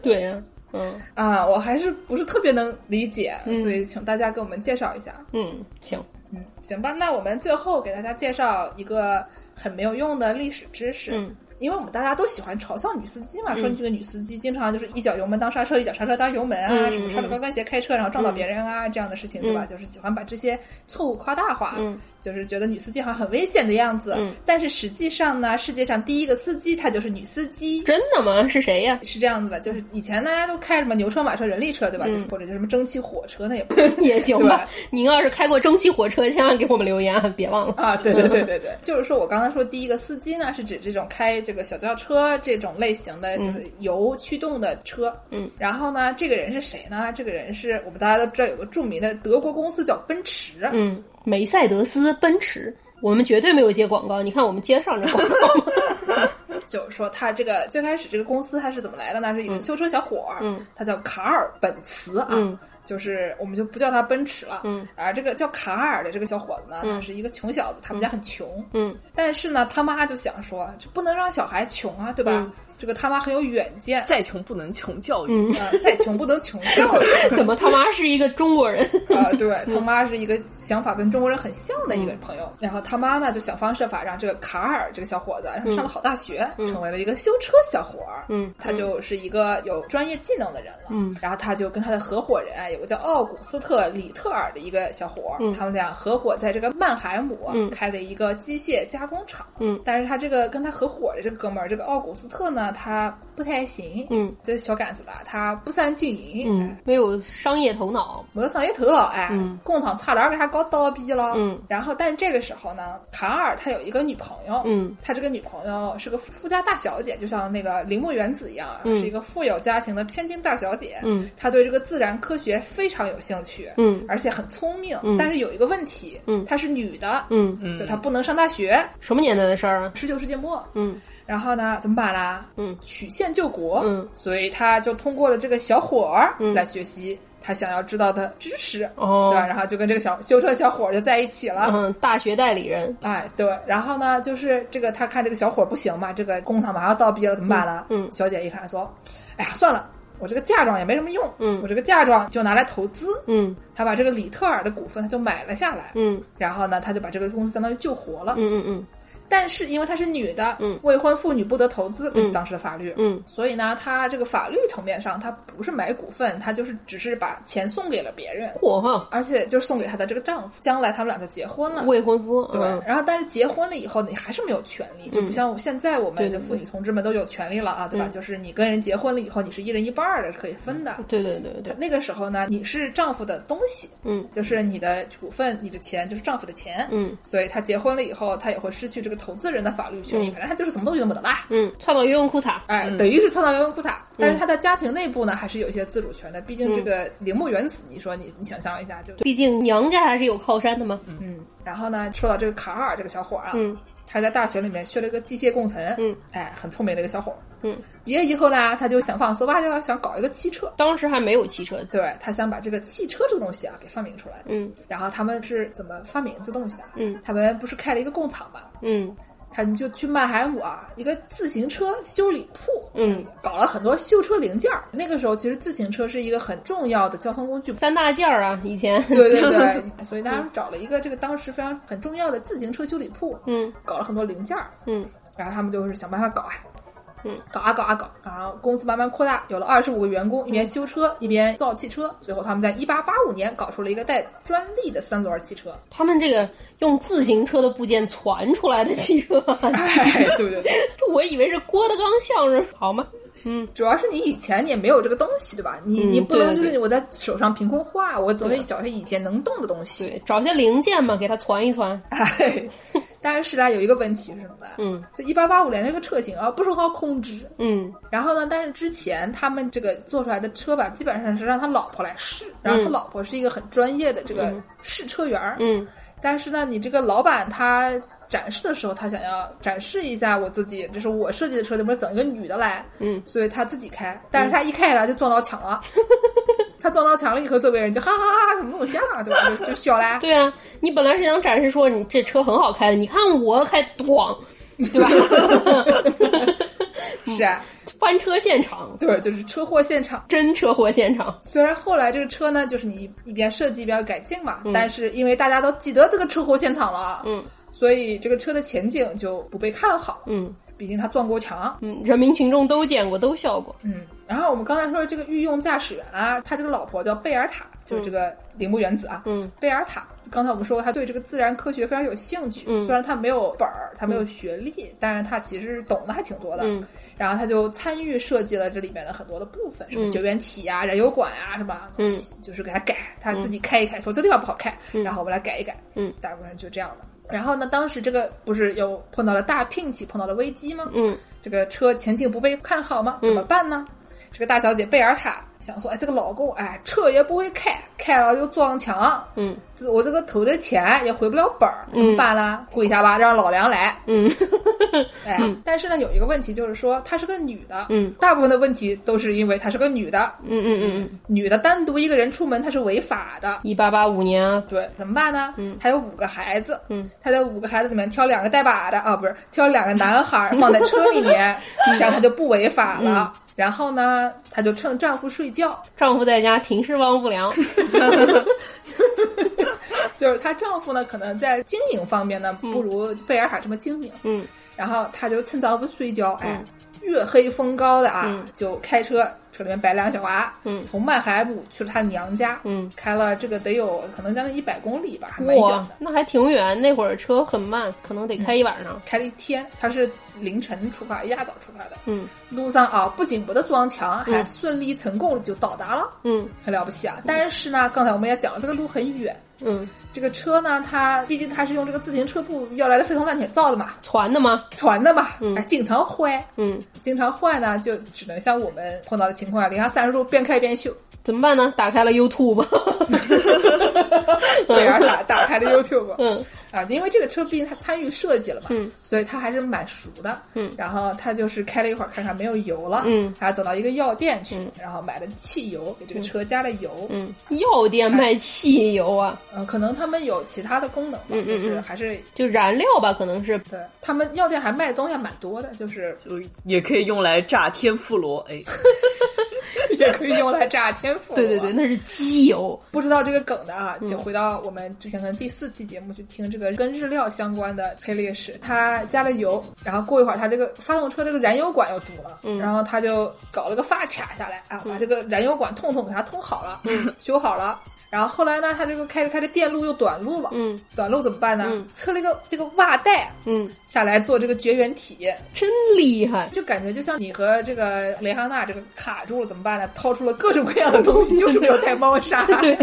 对呀。嗯啊，我还是不是特别能理解，所以请大家给我们介绍一下。嗯，行，嗯，行吧。那我们最后给大家介绍一个很没有用的历史知识。嗯，因为我们大家都喜欢嘲笑女司机嘛，说你这个女司机经常就是一脚油门当刹车，一脚刹车当油门啊，什么穿着高跟鞋开车然后撞到别人啊这样的事情，对吧？就是喜欢把这些错误夸大化。嗯。就是觉得女司机好像很危险的样子，嗯，但是实际上呢，世界上第一个司机她就是女司机，真的吗？是谁呀？是这样子的，就是以前大家都开什么牛车、马车、人力车，对吧？就是或者就什么蒸汽火车，那也不 [laughs] 也行吧。您要是开过蒸汽火车，千万给我们留言啊，别忘了啊！对对对对对，[laughs] 就是说我刚才说第一个司机呢，是指这种开这个小轿车这种类型的，就是油驱动的车，嗯。然后呢，这个人是谁呢？这个人是我们大家都知道有个著名的德国公司叫奔驰，嗯，梅赛德斯奔驰。我们绝对没有接广告，你看我们接上这广告。[laughs] 就是说，他这个最开始这个公司他是怎么来的呢？是一个修车小伙儿，嗯，他叫卡尔本茨啊，嗯，就是我们就不叫他奔驰了，嗯，而这个叫卡尔的这个小伙子呢，他是一个穷小子，他们家很穷，嗯，但是呢，他妈就想说，这不能让小孩穷啊，对吧？这个他妈很有远见，再穷不能穷教育，嗯，再穷不能穷教育。[laughs] 怎么他妈是一个中国人 [laughs] 啊？对他妈是一个想法跟中国人很像的一个朋友。然后他妈呢就想方设法让这个卡尔这个小伙子让他上了好大学，成为了一个修车小伙儿。嗯，他就是一个有专业技能的人了。嗯，然后他就跟他的合伙人有个叫奥古斯特里特尔的一个小伙儿，他们俩合伙在这个曼海姆开了一个机械加工厂。嗯，但是他这个跟他合伙的这个哥们儿，这个奥古斯特呢。呢，他不太行，嗯，这小杆子吧，他不善经营，嗯，没有商业头脑，没有商业头脑，哎，嗯。工厂差点给他搞倒闭了，嗯，然后但这个时候呢，卡尔他有一个女朋友，嗯，他这个女朋友是个富家大小姐，就像那个铃木原子一样，嗯。是一个富有家庭的千金大小姐，嗯，她对这个自然科学非常有兴趣，嗯。而且很聪明，嗯。但是有一个问题，嗯。她是女的，嗯，所以她不能上大学，什么年代的事儿啊？十九世纪末，嗯然后呢，怎么办啦？嗯曲线救国，嗯，所以他就通过了这个小伙儿嗯来学习他想要知道的知识，哦对吧？然后就跟这个小修车小伙儿就在一起了。嗯，大学代理人，哎，对，然后呢，就是这个他看这个小伙儿不行嘛，这个工厂马上要倒闭了，怎么办呢？嗯嗯小姐一看说，哎呀，算了，我这个嫁妆也没什么用，嗯我这个嫁妆就拿来投资。嗯他把这个里特尔的股份他就买了下来，嗯然后呢，他就把这个公司相当于救活了。嗯嗯嗯但是因为她是女的，嗯。未婚妇女不得投资，根据当时的法律，嗯。所以呢，她这个法律层面上，她不是买股份，她就是只是把钱送给了别人，嚯哈，而且就是送给她的这个丈夫，将来他们俩就结婚了。未婚夫，对，嗯然后但是结婚了以后，你还是没有权利，就不像现在我们的妇女同志们都有权利了啊，对吧？嗯就是你跟人结婚了以后，你是一人一半儿的，是可以分的。对对对。对，那个时候呢，你是丈夫的东西，嗯。就是你的股份、你的钱就是丈夫的钱，嗯。所以她结婚了以后，她也会失去这个投资人的法律权益，嗯反正他就是什么东西都没得啦。嗯，创造游泳裤衩，哎，等于是创造游泳裤衩，但是他的家庭内部呢，还是有一些自主权的。毕竟这个铃木原子，你说你你想象一下，就毕竟娘家还是有靠山的嘛。嗯。然后呢，说到这个卡尔这个小伙儿啊，嗯他在大学里面学了一个机械工程，嗯，哎，很聪明的一个小伙儿。嗯，毕业以后呢，他就想方设法就要想搞一个汽车，当时还没有汽车，对他想把这个汽车这个东西啊给发明出来。嗯然后他们是怎么发明这东西的？嗯他们不是开了一个工厂嘛？嗯。他们就去曼海姆啊，一个自行车修理铺，嗯，搞了很多修车零件儿。那个时候其实自行车是一个很重要的交通工具。三大件儿啊，以前，对对对，[laughs] 所以他们找了一个这个当时非常很重要的自行车修理铺，嗯。搞了很多零件儿，嗯。然后他们就是想办法搞啊，嗯，搞啊搞啊搞，然后公司慢慢扩大，有了二十五个员工，一边修车一边造汽车，最后他们在一八八五年搞出了一个带专利的三轮汽车。他们这个用自行车的部件传出来的汽车，哎，对对对，这 [laughs] 我以为是郭德纲相声，好吗？嗯主要是你以前你也没有这个东西，对吧？你、嗯你不能就是我在手上凭空画，我总得找些以前能动的东西。对，找些零件嘛，给它攒一攒。哎，但是呢，有一个问题是什么呢？嗯这一八八五年这个车型啊不是很好控制。嗯然后呢，但是之前他们这个做出来的车吧，基本上是让他老婆来试，然后他老婆是一个很专业的这个试车员儿。嗯但是呢，你这个老板他展示的时候，他想要展示一下我自己，这是我设计的车，怎么整一个女的来？嗯，所以他自己开，但是他一开来就撞到墙了。[laughs] 他撞到墙了以后，周围人就哈哈哈哈，怎么那么像啊，对吧？就就笑啦。[laughs] 对啊，你本来是想展示说你这车很好开的，你看我开咣，[laughs] 对吧？[laughs] 是啊，翻车现场，对，就是车祸现场。真车祸现场。虽然后来这个车呢，就是你一边设计一边改进嘛，但是因为大家都记得这个车祸现场了，嗯，所以这个车的前景就不被看好。嗯毕竟他撞过墙。嗯，人民群众都见过，都笑过。嗯，然后我们刚才说的这个御用驾驶员啊，他这个老婆叫贝尔塔，就是这个铃木原子啊。嗯，贝尔塔，刚才我们说过，他对这个自然科学非常有兴趣。嗯虽然他没有本儿，他没有学历，但是他其实懂得还挺多的。嗯然后他就参与设计了这里面的很多的部分，什么嗯绝缘体呀、燃油管啊、什么东西，就是给他改，他自己开一开，说这地方不好开，然后我们来改一改。嗯，大部分就这样的。然后呢，当时这个不是又碰到了大聘期，碰到了危机吗？嗯这个车前景不被看好吗？怎么办呢？这个大小姐贝尔塔想说，哎，这个老公，哎，车也不会开，开了就撞墙，嗯这我这个投的钱也回不了本儿，怎么办啦？跪下吧，让老梁来。[laughs] [laughs] 嗯哎，但是呢，有一个问题就是说，她是个女的，嗯，大部分的问题都是因为她是个女的，嗯嗯嗯嗯，女的单独一个人出门她是违法的。一八八五年啊，对，怎么办呢？嗯，还有五个孩子，嗯，她在五个孩子里面挑两个带把的啊，不是挑两个男孩儿放在车里面，[laughs] 这样她就不违法了。然后呢，她就趁丈夫睡觉，丈夫在家停尸忘不良。[laughs] 就是她丈夫呢，可能在经营方面呢，不如贝尔海这么精明。嗯。然后她就趁早不睡觉，哎，月黑风高的啊，嗯。就开车，车里面摆两个小娃，嗯。从曼海姆去了他娘家，嗯，开了这个得有可能将近一百公里吧，还蛮远哇的，，那还挺远。那会儿车很慢，可能得开一晚上。开了一天，他是凌晨出发，一大早出发的。嗯。路上啊，不仅不得撞墙，还顺利成功就到达了，嗯。很了不起啊！但是呢，刚才我们也讲了，这个路很远，嗯，这个车呢，它毕竟它是用这个自行车布要来的废铜烂铁造的嘛，传的吗？传的嘛，哎，经常坏，嗯，经常坏呢，就只能像我们碰到的情况啊，零下三十度边开边秀，怎么办呢？打开了 YouTube。[laughs] 贝尔塔打开了 YouTube，嗯。啊，因为这个车毕竟他参与设计了嘛，嗯，所以他还是蛮熟的，嗯，然后他就是开了一会儿，看看没有油了，嗯，还走到一个药店去，然后买了汽油，给这个车加了油，嗯，药店卖汽油啊，呃，可能他们有其他的功能吧，嗯嗯就是嗯还是就燃料吧，可能是。对他们药店还卖的东西还蛮多的，就是就也可以用来炸天妇罗，哎，[laughs] 也 [laughs] 可以用来炸天妇罗，对对对，那是机油。不知道这个梗的啊，嗯就回到我们之前可能第四期节目去听这个跟日料相关的黑历史。他加了油，然后过一会儿他这个发动车这个燃油管又堵了，嗯然后他就搞了个发卡下来啊，把这个燃油管通通给它通好了，修好了。然后后来呢，他这个开着开着电路又短路了，嗯短路怎么办呢？嗯测了一个这个袜带嗯，下来做这个绝缘体，真厉害。就感觉就像你和这个雷哈娜这个卡住了怎么办呢？掏出了各种各样的东西，[laughs] 就是没有带猫砂。对，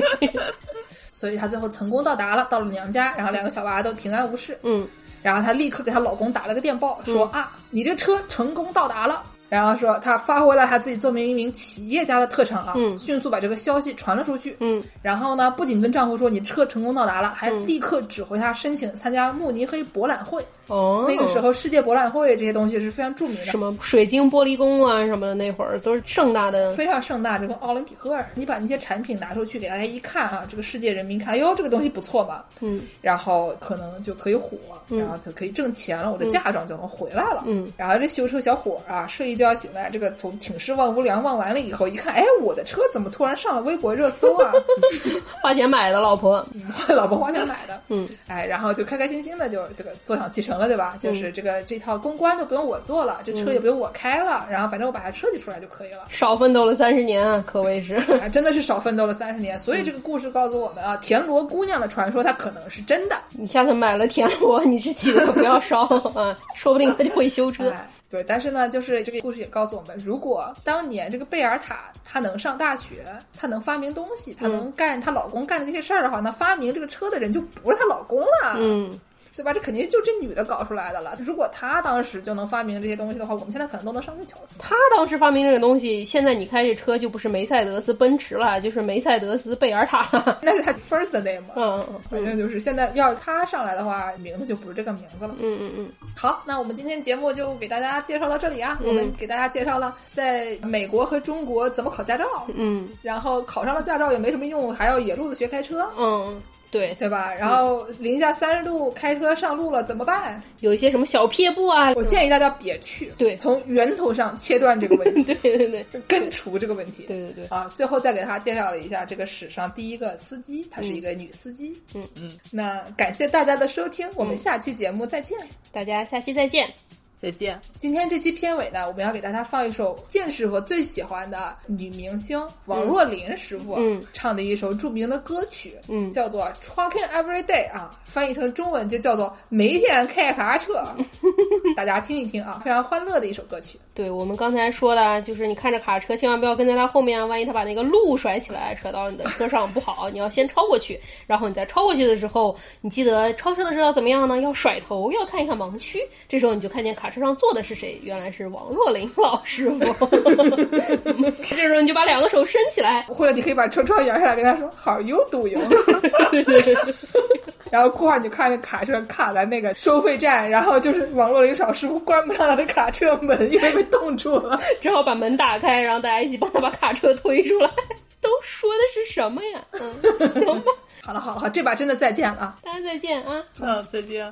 所以她最后成功到达了，到了娘家，然后两个小娃都平安无事。嗯然后她立刻给她老公打了个电报，说、啊，你这车成功到达了。然后说她发挥了她自己作为一名企业家的特长啊，嗯迅速把这个消息传了出去。嗯然后呢，不仅跟丈夫说你车成功到达了，还立刻指挥他申请参加慕尼黑博览会。哦，那个时候世界博览会这些东西是非常著名的，什么水晶玻璃宫啊什么的，那会儿都是盛大的。非常盛大，就跟奥林匹克。你把那些产品拿出去给大家一看啊，这个世界人民看，哟，这个东西不错嘛，嗯然后可能就可以火，然后就可以挣钱了，我的嫁妆就能回来了。嗯，然后这修车小伙儿啊，睡一觉醒来，这个从挺尸望无良望完了以后，一看，哎，我的车怎么突然上了微博热搜啊？[laughs] 花钱买的老婆。[laughs] 老婆花钱买的，嗯，哎，然后就开开心心的就这个坐享其成了，对吧？就是这个这套公关都不用我做了，这车也不用我开了，然后反正我把它设计出来就可以了。少奋斗了三十年啊，可谓是。啊，真的是少奋斗了三十年，所以这个故事告诉我们啊，田螺姑娘的传说它可能是真的。你下次买了田螺，你这记得不要烧啊，说不定他就会修车。哎，对，但是呢，就是这个故事也告诉我们，如果当年这个贝尔塔她能上大学，她能发明东西，她能干她老公干的这些事儿的话，那发明这个车的人就不是她老公了。嗯，对吧？这肯定就这女的搞出来的了。如果她当时就能发明这些东西的话，我们现在可能都能上月球了。她当时发明这个东西，现在你开这车就不是梅赛德斯奔驰了，就是梅赛德斯贝尔塔了。那是她 first name 嘛。嗯嗯反正就是现在要是她上来的话，名字就不是这个名字了。嗯嗯嗯，好，那我们今天节目就给大家介绍到这里啊。我们给大家介绍了在美国和中国怎么考驾照，嗯然后考上了驾照也没什么用，还要野路子学开车，嗯，对，对吧？然后零下三十度开车上路了怎么办？有一些什么小撇步啊，我建议大家别去，对从源头上切断这个问题，[laughs] 对对对根除这个问题。对对对，啊，最后再给大家介绍了一下这个史上第一个司机，她是一个女司机。嗯嗯。那感谢大家的收听，我们下期节目再见。大家下期再见。再见。今天这期片尾呢，我们要给大家放一首见师傅最喜欢的女明星王若琳师傅、嗯唱的一首著名的歌曲，嗯叫做《Trucking Every Day》啊，翻译成中文就叫做每天开卡车。[laughs] 大家听一听啊，非常欢乐的一首歌曲。对我们刚才说的，就是你看着卡车，千万不要跟在他后面，万一他把那个路甩起来，甩到你的车上不好。你要先超过去，然后你在超过去的时候，你记得超车的时候要怎么样呢？要甩头，要看一看盲区。这时候你就看见卡车上坐的是谁，原来是王若琳老师傅。[laughs] 这时候你就把两个手伸起来，或者你可以把车窗摇下来，跟他说 “How you doing？” 然后过会儿你就看那卡车卡在那个收费站，然后就是王若琳老师傅关不上他的卡车门，因为被冻住了。只好把门打开，然后大家一起帮他把卡车推出来。都说的是什么呀？嗯，行吧，[laughs] 好了好了好，这把真的再见了啊！大家再见啊。嗯，再见。